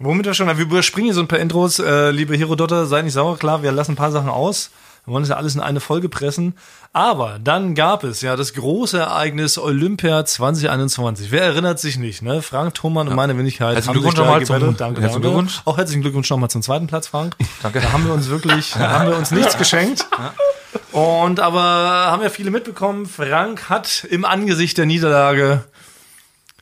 Womit wir schon, wir überspringen hier so ein paar Intros, äh, liebe Herodotter, sei nicht sauer, klar, wir lassen ein paar Sachen aus. Wir wollen das ja alles in eine Folge pressen. Aber dann gab es ja das große Ereignis Olympia 2021. Wer erinnert sich nicht, ne? Frank Thomann und meine Wenigkeit Herzlichen Glückwunsch nochmal zum- gebettelt. Danke, herzlichen danke. Glückwunsch. Auch herzlichen Glückwunsch nochmal zum zweiten Platz, Frank. Danke. Da haben wir uns wirklich, da haben wir uns nichts geschenkt. Und aber haben ja viele mitbekommen, Frank hat im Angesicht der Niederlage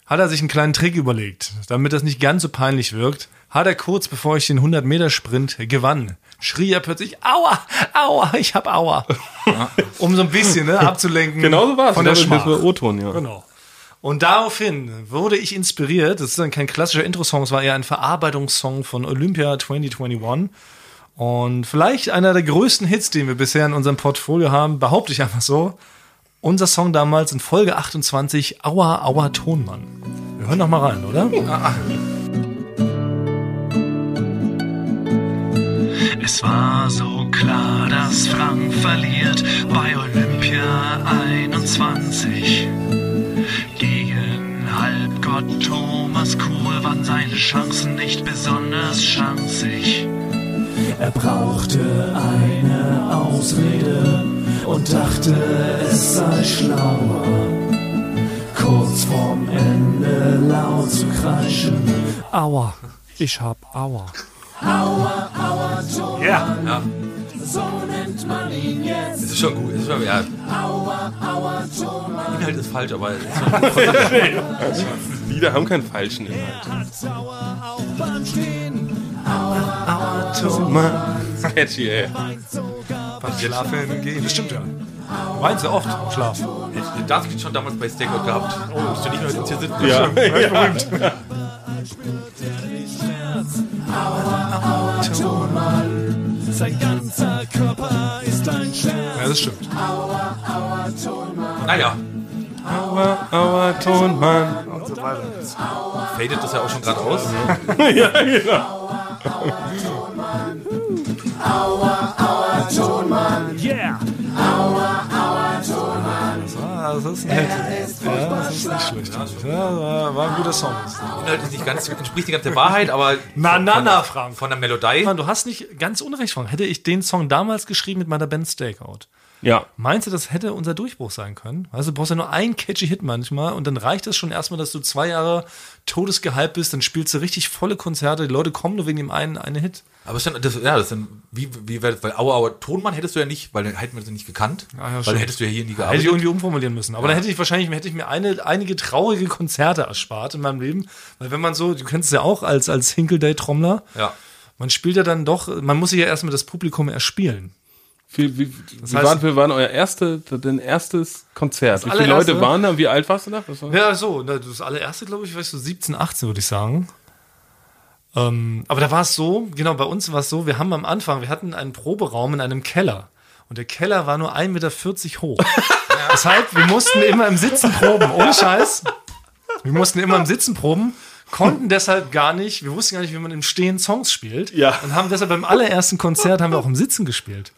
hat er sich einen kleinen Trick überlegt, damit das nicht ganz so peinlich wirkt. Hat er kurz bevor ich den 100 Meter Sprint gewann, schrie er plötzlich Aua, Aua, ich hab Aua, um so ein bisschen ne, abzulenken Genau so war es. von der Das Schmach. O-Ton, ja. Genau. Und daraufhin wurde ich inspiriert. Das ist dann kein klassischer Intro-Song, es war eher ein Verarbeitungssong von Olympia 2021. Und vielleicht einer der größten Hits, den wir bisher in unserem Portfolio haben, behaupte ich einfach so. Unser Song damals in Folge 28, Aua, Aua, Tonmann. Wir hören noch mal rein, oder? Es war so klar, dass Frank verliert bei Olympia 21. Gegen Halbgott Thomas Kuhl waren seine Chancen nicht besonders chanzig. Er brauchte eine Ausrede und dachte, es sei schlauer. Kurz vorm Ende laut zu kreischen. Aua, ich hab Aua. Ja. So nennt man ihn jetzt. Das ist schon gut. Das ist schon, ja. Der Inhalt ist falsch, aber es ist Lieder haben keinen falschen Inhalt. Auch beim Stehen. Catchy, ey. Beim Schlafen gehen. Das stimmt ja. Du weinst ja oft im Schlaf. Das schon damals bei Stakeout gehabt. Oh, ich nicht mehr jetzt hier sitzen. Ja. Sein ganzer Körper ist ein Schmerz. Ja, das stimmt. Naja, Aua, aua, Tonmann. fadet das ja auch schon gerade aus. ja, genau. Yeah. Ah, das ist nett. Ja, das ist nicht schlecht. Ja, war, war ein guter Song. Inhalt ist nicht ganz, entspricht nicht ganz der Wahrheit, aber Na, na, von, na, Frank. von der Melodie. Mann, du hast nicht ganz unrecht, Frank. Hätte ich den Song damals geschrieben mit meiner Band Stakeout, Ja. meinst du, das hätte unser Durchbruch sein können? Also du brauchst ja nur einen catchy Hit manchmal und dann reicht es schon erstmal, dass du zwei Jahre todesgehypt bist, dann spielst du richtig volle Konzerte, die Leute kommen nur wegen dem einen, einen Hit. Aber ist dann, das, ja, das ist dann, wie, wie, weil, weil Aua, Aua, Tonmann hättest du ja nicht, weil dann hätten wir das nicht gekannt. Ah, ja, weil stimmt. dann hättest du ja hier nie Hätte ich gearbeitet. irgendwie umformulieren müssen. Aber dann hätte ich wahrscheinlich hätte ich mir eine, einige traurige Konzerte erspart in meinem Leben. Weil wenn man so, du kennst es ja auch als, als Hinkle-Day-Trommler, Ja. man spielt ja dann doch, man muss sich ja erstmal das Publikum erspielen. Wie, wie, wie, heißt- waren, wie waren euer erste, dein erstes Konzert? Wie viele? Leute waren da? Wie alt warst du da? War? Ja, so, das allererste, glaube ich, war ich so 17, 18, würde ich sagen. Ähm, aber da war es so, genau, bei uns war es so, wir haben am Anfang, wir hatten einen Proberaum in einem Keller. Und der Keller war nur 1,40 Meter hoch. Deshalb, wir mussten immer im Sitzen proben, ohne Scheiß. Wir mussten immer im Sitzen proben, konnten deshalb gar nicht, wir wussten gar nicht, wie man im Stehen Songs spielt. Ja. Und haben deshalb beim allerersten Konzert haben wir auch im Sitzen gespielt.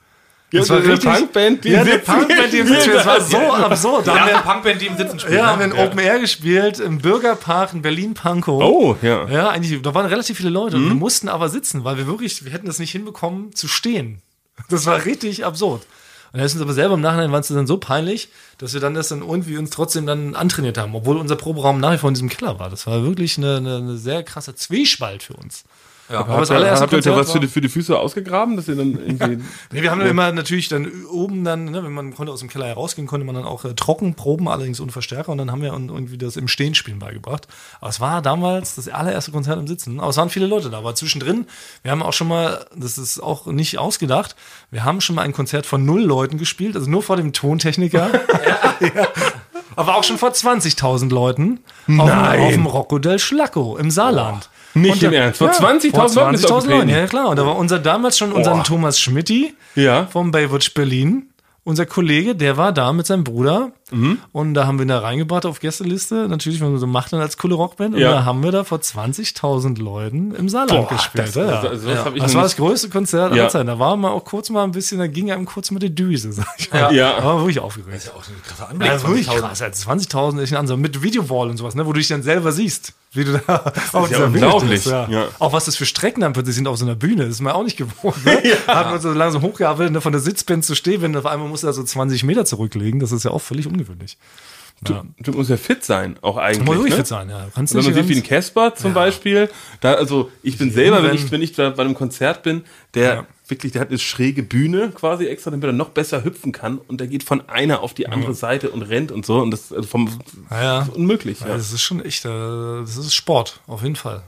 Ja, Das war eine richtig- Punkband, die Ja, eine sitzen- Punkband, die im Sitzen spielt. Das war so absurd. Da Da haben wir, eine Punkband, die im Sitzen spielt. ja, haben wir in Open Air gespielt, im Bürgerpark in Berlin-Pankow. Oh, ja. Ja, eigentlich, da waren relativ viele Leute. Und wir mussten aber sitzen, weil wir wirklich, wir hätten das nicht hinbekommen zu stehen. Das war richtig absurd. Und da ist uns aber selber im Nachhinein war es dann so peinlich, dass wir dann das dann irgendwie uns trotzdem dann antrainiert haben, obwohl unser Proberaum nach wie vor in diesem Keller war. Das war wirklich eine, eine, eine sehr krasser Zwiespalt für uns. Ja. Aber das Habt ihr, allererste habt ihr euch was für die, für die Füße ausgegraben, dass ihr dann irgendwie. Nee, wir haben dann immer natürlich dann oben dann, ne, wenn man konnte aus dem Keller herausgehen, konnte man dann auch äh, trocken proben, allerdings ohne Verstärker. Und dann haben wir un- irgendwie das im Stehen spielen beigebracht. Aber es war damals das allererste Konzert im Sitzen. Aber es waren viele Leute da. Aber zwischendrin, wir haben auch schon mal, das ist auch nicht ausgedacht, wir haben schon mal ein Konzert von null Leuten gespielt, also nur vor dem Tontechniker. ja. Aber auch schon vor 20.000 Leuten auf, dem, auf dem Rocco del Schlacco im Saarland. Nicht im Ernst. Vor Ja, 20.000 vor Leuten ist 20.000 aufgetreten. Leuten, ja klar. Und da war unser damals schon unser Thomas Schmidti Ja. vom Baywatch Berlin. Unser Kollege, der war da mit seinem Bruder Mhm. und da haben wir ihn da reingebracht auf Gästeliste. Natürlich, wenn man so macht dann als coole Rockband. Und Ja. da haben wir da vor 20.000 Leuten im Saarland Boah, gespielt. das- ja, ja. also sowas hab ich das war das größte Konzert Ja. aller Zeiten. Da war mal auch kurz mal ein bisschen, da ging einem kurz mit der Düse, sag ich mal. Ja. Ja. Da war man wirklich aufgeregt. Auch ein krasser Ja, Anblick. das ist wirklich 20.000. krass. Ja, 20.000 ist ein Ansatz. Mit Videowall und sowas, ne, wo du dich dann selber siehst. Wie du da auf ja dieser Bühne unglaublich. ja. Ja. Auch was das für Strecken dann plötzlich sind auf so einer Bühne, das ist man auch nicht gewohnt. Ne? Hat man so langsam hochgearbeitet, ne, von der Sitzbank zu stehen, wenn auf einmal muss er so 20 Meter zurücklegen, das ist ja auch völlig ungewöhnlich. Ja. Du musst ja fit sein, auch eigentlich. Muss ruhig ne? fit sein, ja. Du kannst Wenn man sieht wie ein Casper zum Beispiel, da, also ich bin selber, wenn ich, wenn ich bei einem Konzert bin, der Ja. wirklich, der hat eine schräge Bühne quasi extra, damit er noch besser hüpfen kann und der geht von einer auf die andere Seite und rennt und so und das also vom Ja, ja. das ist unmöglich. Ja, Ja. das ist schon echt, äh, das ist Sport, auf jeden Fall.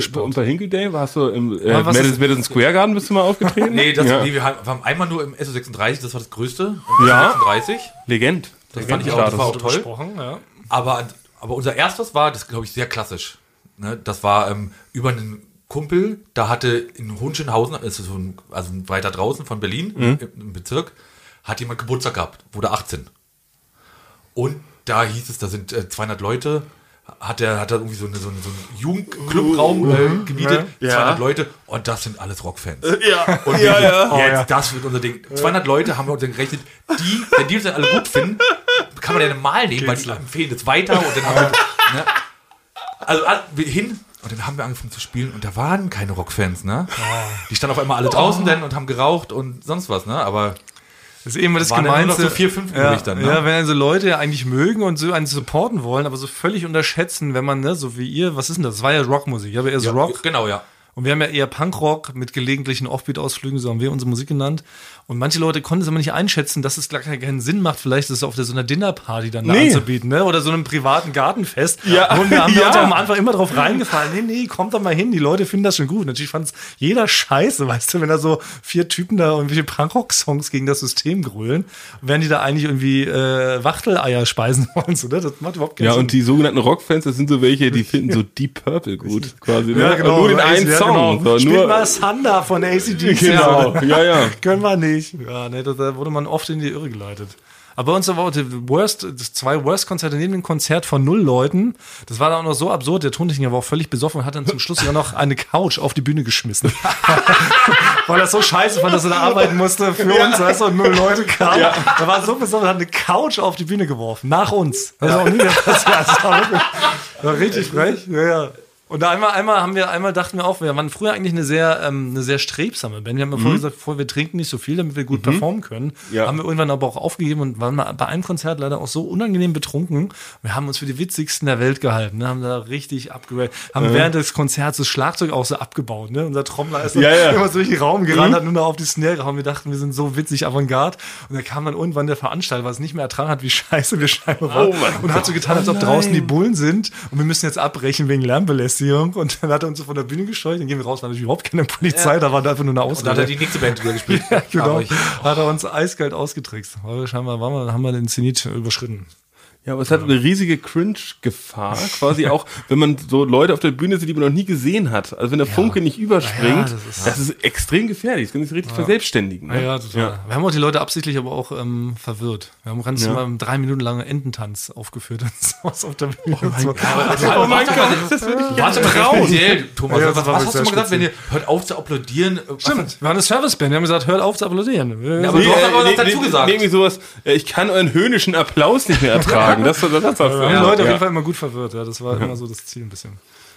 Sport. und bei Hinkel Day warst du im äh, Madison, ist- Madison Square Garden bist du mal aufgetreten? Nee, das, ja. nee, wir haben wir haben einmal nur im SO36, das war das größte. Im Ja. SO36. Legend. Das fand ich auch, das war auch toll. Ja. Aber, aber unser erstes war, das glaube ich, sehr klassisch. Ne? Das war ähm, über einen Kumpel, da hatte in Hohenschönhausen, das ist so ein, also weiter draußen von Berlin, im, im Bezirk, hat jemand Geburtstag gehabt, wurde 18. Und da hieß es, da sind äh, 200 Leute, hat er hat er irgendwie so, eine, so, eine, so einen Jugendclubraum äh, gemietet, Ja. 200 Leute und das sind alles Rockfans. Ja, Und ja, ja. Jetzt, ja. das wird unser Ding. 200 Leute haben wir uns dann gerechnet, die, wenn die uns dann alle gut finden, kann man ja mal nehmen, weil die empfehlen jetzt weiter und dann haben wir, ne? Also ah, hin und dann haben wir angefangen zu spielen und da waren keine Rockfans, ne? Die standen auf einmal alle draußen denn und haben geraucht und sonst was, ne? Aber Das ist eben das Waren ja nur noch Gemeinste. so vier, fünf ja, übrig dann, ne? ja, wenn also Leute ja eigentlich mögen und so einen supporten wollen, aber so völlig unterschätzen, wenn man, ne, so wie ihr, was ist denn das? Das war ja Rockmusik, aber eher so Rock. genau, ja. Und wir haben ja eher Punkrock mit gelegentlichen Offbeat-Ausflügen, so haben wir unsere Musik genannt. Und manche Leute konnten es aber nicht einschätzen, dass es gar keinen Sinn macht, vielleicht das auf der, so einer Dinnerparty dann da Nee. anzubieten, ne? Oder so einem privaten Gartenfest. Ja. Und wir haben Ja. uns auch am Anfang immer drauf reingefallen, nee, nee, kommt doch mal hin, die Leute finden das schon gut. Natürlich fand es jeder scheiße, weißt du, wenn da so vier Typen da irgendwelche Punkrock-Songs gegen das System grölen, während die da eigentlich irgendwie äh, Wachteleier speisen wollen, so, ne? Das macht überhaupt keinen Ja, Sinn. und die sogenannten Rockfans, das sind so welche, die finden so Deep Purple gut, quasi. Ne? ja, genau. Nur den Ja, einen ja, Song. Genau. So, Spielt nur, mal Thunder von ACDC. genau, ja, ja. Können wir nicht. Ja, ne, da, wurde man oft in die Irre geleitet. Aber bei uns war auch die Worst, zwei Worst-Konzerte neben dem Konzert von null Leuten. Das war dann auch noch so absurd. Der Tontechniker war auch völlig besoffen und hat dann zum Schluss ja noch eine Couch auf die Bühne geschmissen. Weil er so scheiße fand, dass er da arbeiten musste für uns, weißt du, und null Leute kamen. Da war so besoffen, hat eine Couch auf die Bühne geworfen. Nach uns. Das ist auch nie mehr passiert. Das war wirklich war richtig frech. Ja, ja. Und da einmal, einmal haben wir, einmal dachten wir auch, wir waren früher eigentlich eine sehr, ähm, eine sehr strebsame Band. Wir haben ja vorher gesagt, vorher, wir trinken nicht so viel, damit wir gut performen können. Ja. Haben wir irgendwann aber auch aufgegeben und waren mal bei einem Konzert leider auch so unangenehm betrunken. Wir haben uns für die witzigsten der Welt gehalten, ne? haben da richtig abgewählt, haben während des Konzerts das Schlagzeug auch so abgebaut. Ne? Unser Trommler ist Ja, ja. immer so durch den Raum gerannt, hat nur noch auf die Snare gehauen. Wir dachten, wir sind so witzig Avantgarde. Und da kam dann irgendwann der Veranstalter, was nicht mehr ertragen hat, wie scheiße wir scheinbar waren. Oh und hat so getan, als ob Oh draußen die. Bullen sind und wir müssen jetzt abbrechen wegen Lärmbelästigung. Und dann hat er uns so von der Bühne gescheucht, dann gehen wir raus, war natürlich überhaupt keine Polizei, da war einfach nur eine Und da hat er Ausrede. die nächste Band wieder gespielt. Ja, genau. Ich, hat er uns eiskalt ausgetrickst. Aber scheinbar waren wir, haben wir den Zenit überschritten. Ja, aber es hat eine riesige Cringe-Gefahr, quasi auch, wenn man so Leute auf der Bühne sieht, die man noch nie gesehen hat. Also wenn der Funke nicht überspringt, Ja, das, das ist, ist- extrem gefährlich. Das kann sich richtig verselbstständigen. Ne? Ja, total. Wir haben auch die Leute absichtlich aber auch ähm, verwirrt. Wir haben ganz mal einen drei Minuten langen Ententanz aufgeführt. Das auf der Bühne. Oh mein Gott. Oh mein Gott, das würde ich Warte mal, trauen. Thomas. Ja, was was hast du mal gesagt, wenn ihr hört auf zu applaudieren? Stimmt, wir waren eine Serviceband. Wir haben gesagt, hört auf zu applaudieren. Ja, aber du hast aber was dazu gesagt. irgendwie sowas, äh, ich kann euren höhnischen Applaus nicht mehr ertragen. Das, das, das, das, Wir haben ja. Leute auf ja. jeden Fall immer gut verwirrt. Ja, das war immer so das Ziel ein bisschen.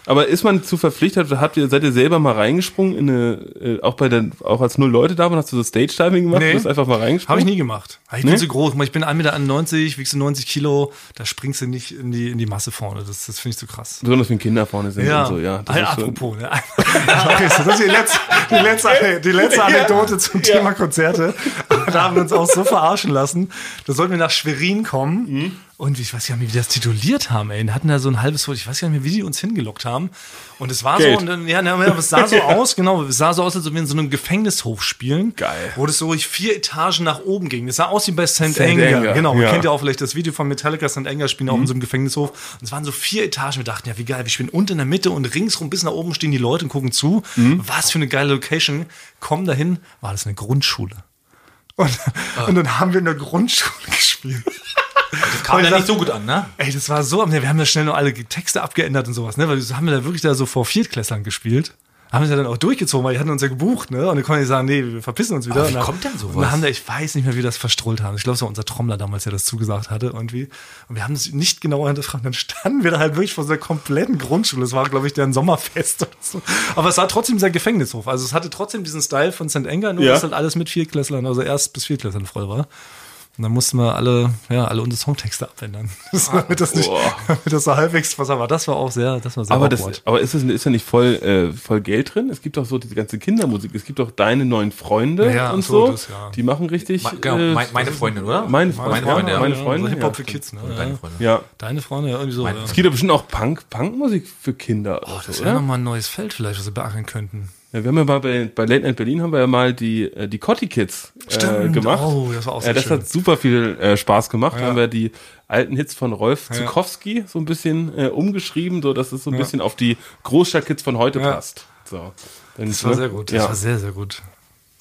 Aber ist man zu verpflichtet, habt ihr, seid ihr selber mal reingesprungen in eine, äh, auch bei der, auch als null Leute da waren, hast du so Stage-Diving gemacht? Nee. Du bist einfach mal Habe reingesprungen? ich nie gemacht. Ich bin zu groß. Ich bin 1,91 Meter, wiegst du 90 Kilo. Da springst du nicht in die, in die Masse vorne. Das, das finde ich zu krass. Besonders wenn Kinder vorne sind und so, ja. Das Hey, ist apropos, ne? okay, so, das ist die letzte, die letzte, die letzte Anekdote zum Thema Konzerte. Da haben wir uns auch so verarschen lassen. Da sollten wir nach Schwerin kommen. Mhm. Und ich weiß gar nicht, wie wir das tituliert haben, ey. Wir hatten da so ein halbes Wort, ich weiß gar nicht mehr, wie die uns hingelockt haben. Und es war Geld. so, und dann, ja, aber es sah so aus, genau, es sah so aus, als ob wir in so einem Gefängnishof spielen. Geil. Wo das so ruhig vier Etagen nach oben ging. Das sah aus wie bei St. Anger. Anger, Genau, ja. kennt ihr auch vielleicht das Video von Metallica, St. Anger spielen auch in so einem Gefängnishof. Und es waren so vier Etagen. Wir dachten, ja, wie geil, wir spielen unten in der Mitte und ringsrum bis nach oben stehen die Leute und gucken zu. Was für eine geile Location. Kommen dahin, war das eine Grundschule. Und, und dann haben wir in der Grundschule gespielt. Das kam ja ich nicht so gut an, ne? Ey, das war so, wir haben da schnell noch alle Texte abgeändert und sowas, ne? Weil haben wir da wirklich da so vor Viertklässlern gespielt. haben sie dann auch durchgezogen, weil die hatten uns ja gebucht, ne? Und dann konnten die sagen, nee, wir verpissen uns wieder. Aber wie dann- kommt denn sowas? Und dann haben wir, ich weiß nicht mehr, wie wir das verstrollt haben. Ich glaube, es war unser Trommler damals, der das zugesagt hatte irgendwie. Und wir haben es nicht genauer hinterfragt. Dann standen wir da halt wirklich vor so einer kompletten Grundschule. Das war, glaube ich, deren Sommerfest oder so. Aber es war trotzdem dieser Gefängnishof. Also es hatte trotzdem diesen Style von St. Anger, nur Ja. dass halt alles mit Viertklässlern, also erst bis Viertklässlern voll war. Und dann mussten wir alle, ja, alle unsere Songtexte abändern. Das, damit das nicht, damit das so halbwegs was war. Das war auch sehr, das war sehr Aber, das, aber ist, es, ist ja nicht voll, äh, voll Geld drin? Es gibt doch so diese ganze Kindermusik. Es gibt doch deine neuen Freunde Ja, und so, so. das, ja. Die machen richtig. Me- genau, äh, mein, meine Freundin, oder? meine Freunde, Meine Freunde, ja, meine Ja, Freunde. so Hip-Hop für ja. Kids, ne? Deine. Freunde. Ja. Deine Freunde, ja, irgendwie so. Meine ja. Es gibt doch bestimmt auch Punk, Punkmusik für Kinder oder Das so, wäre nochmal ein neues Feld vielleicht, was wir beackern könnten. Ja, wir haben ja mal bei, bei Late Night Berlin haben wir ja mal die, äh, die Cotti Kids äh, Stimmt. gemacht. Oh, das war auch ja, sehr das schön. hat super viel äh, Spaß gemacht. Da Ja. haben wir die alten Hits von Rolf Ja. Zukowski so ein bisschen äh, umgeschrieben, so dass es so ein bisschen auf die Großstadtkids von heute Ja. passt. So. Dann, Das war ne? sehr gut. Das Ja. war sehr, sehr gut.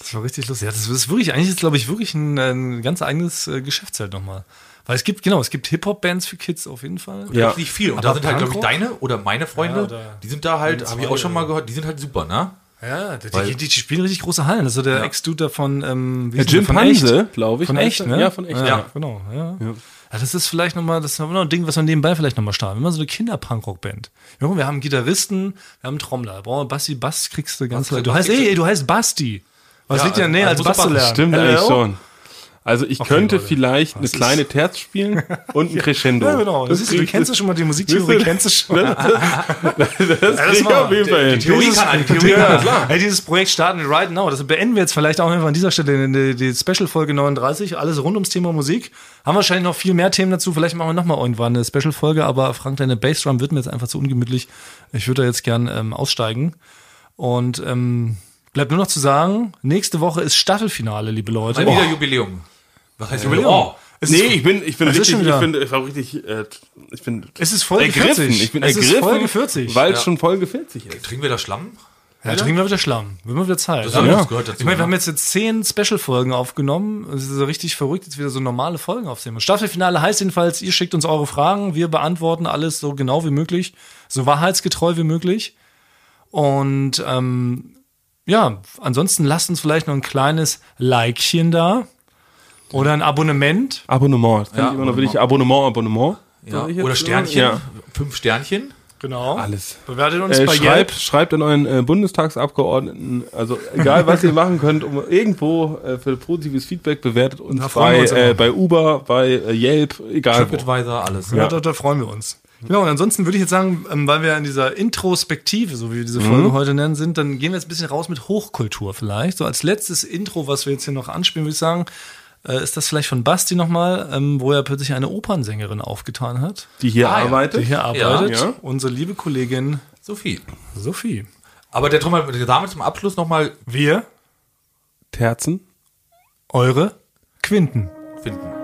Das war richtig lustig. Ja, das ist wirklich, eigentlich ist, glaube ich, wirklich ein, ein ganz eigenes äh, Geschäftsfeld nochmal. Weil es gibt, genau, es gibt Hip-Hop-Bands für Kids auf jeden Fall. Ja. Nicht viel. Und Aber da sind halt, glaube ich, deine oder meine Freunde, Ja, oder- die sind da halt, habe ich auch schon mal gehört, die sind halt super, ne? Ja, die, die, die spielen richtig große Hallen. Das ist so der Ja. Ex-Dude davon, ähm, wie Ja? Jim von Panse, Echt. glaube ich. Von echt, ne? Ja, von echt. Ja, Ja. genau. Ja. Ja. das ist vielleicht nochmal, das ist noch ein Ding, was wir nebenbei vielleicht nochmal starten. Immer so eine Kinder-Punkrock-Band. Wir haben Gitarristen, wir haben Trommler. Wir Basti, Bass kriegst du ganz leicht. Du heißt, ey, du heißt Basti. Was Ja, liegt dir also- näher, als Bass zu lernen? Stimmt eigentlich schon. Also ich könnte Leute. vielleicht eine Das ist- kleine Terz spielen und ein Crescendo. Ja, genau. Das siehst du, du kennst ja schon mal die Musiktheorie, kennst du schon. Das, das krieg ich war- auf jeden Fall hin. Theorie kann eine, Theorie kann eine, klar. Hey, dieses Projekt starten wir right now. Das beenden wir jetzt vielleicht auch einfach an dieser Stelle die, die Special-Folge 39. Alles rund ums Thema Musik. Haben wahrscheinlich noch viel mehr Themen dazu. Vielleicht machen wir nochmal irgendwann eine Special-Folge. Aber Frank, deine Bassdrum wird mir jetzt einfach zu ungemütlich. Ich würde da jetzt gern ähm, aussteigen. Und ähm, bleibt nur noch zu sagen, nächste Woche ist Staffelfinale, liebe Leute. Mal wieder Jubiläum. Was heißt Jubiläum? Oh. Es Nee, ich bin, ich bin Es ist richtig, ich bin, ich war richtig, äh, ich bin es ist Folge ergriffen. 40. Ich bin es ergriffen, ist Folge 40. weil es schon Folge 40 ist. Trinken wir da Schlamm? Ja, trinken wir wieder Schlamm. Wird mal wieder Zeit. Das, das gehört dazu. Ich meine, wir haben jetzt, jetzt zehn Special-Folgen aufgenommen. Es ist so richtig verrückt, jetzt wieder so normale Folgen aufzunehmen. Staffelfinale heißt jedenfalls, ihr schickt uns eure Fragen, wir beantworten alles so genau wie möglich, so wahrheitsgetreu wie möglich. Und ähm, ja, ansonsten lasst uns vielleicht noch ein kleines Likechen da oder ein Abonnement. Abonnement. Das Ja, ich immer noch wirklich Abonnement, Abonnement. ja. Ich Oder? Sternchen. Ja. Fünf Sternchen. Genau. Alles. Bewertet uns Äh, bei schreibt, Yelp. schreibt an euren äh, Bundestagsabgeordneten, also egal was ihr machen könnt, um irgendwo äh, für positives Feedback bewertet uns Da freuen wir bei, uns äh, bei Uber, bei äh, Yelp, egal. TripAdvisor, alles. Ja, da, da freuen wir uns. Genau, und ansonsten würde ich jetzt sagen, ähm, weil wir in dieser Introspektive, so wie wir diese Folge heute nennen, sind, dann gehen wir jetzt ein bisschen raus mit Hochkultur vielleicht. So als letztes Intro, was wir jetzt hier noch anspielen, würde ich sagen, äh, ist das vielleicht von Basti nochmal, ähm, wo er plötzlich eine Opernsängerin aufgetan hat, Die hier Ah, arbeitet. die hier arbeitet. Ja. Unsere liebe Kollegin Sophie. Sophie. Aber der Trommel, Dame zum Abschluss nochmal Wir, Terzen. eure Quinten. finden.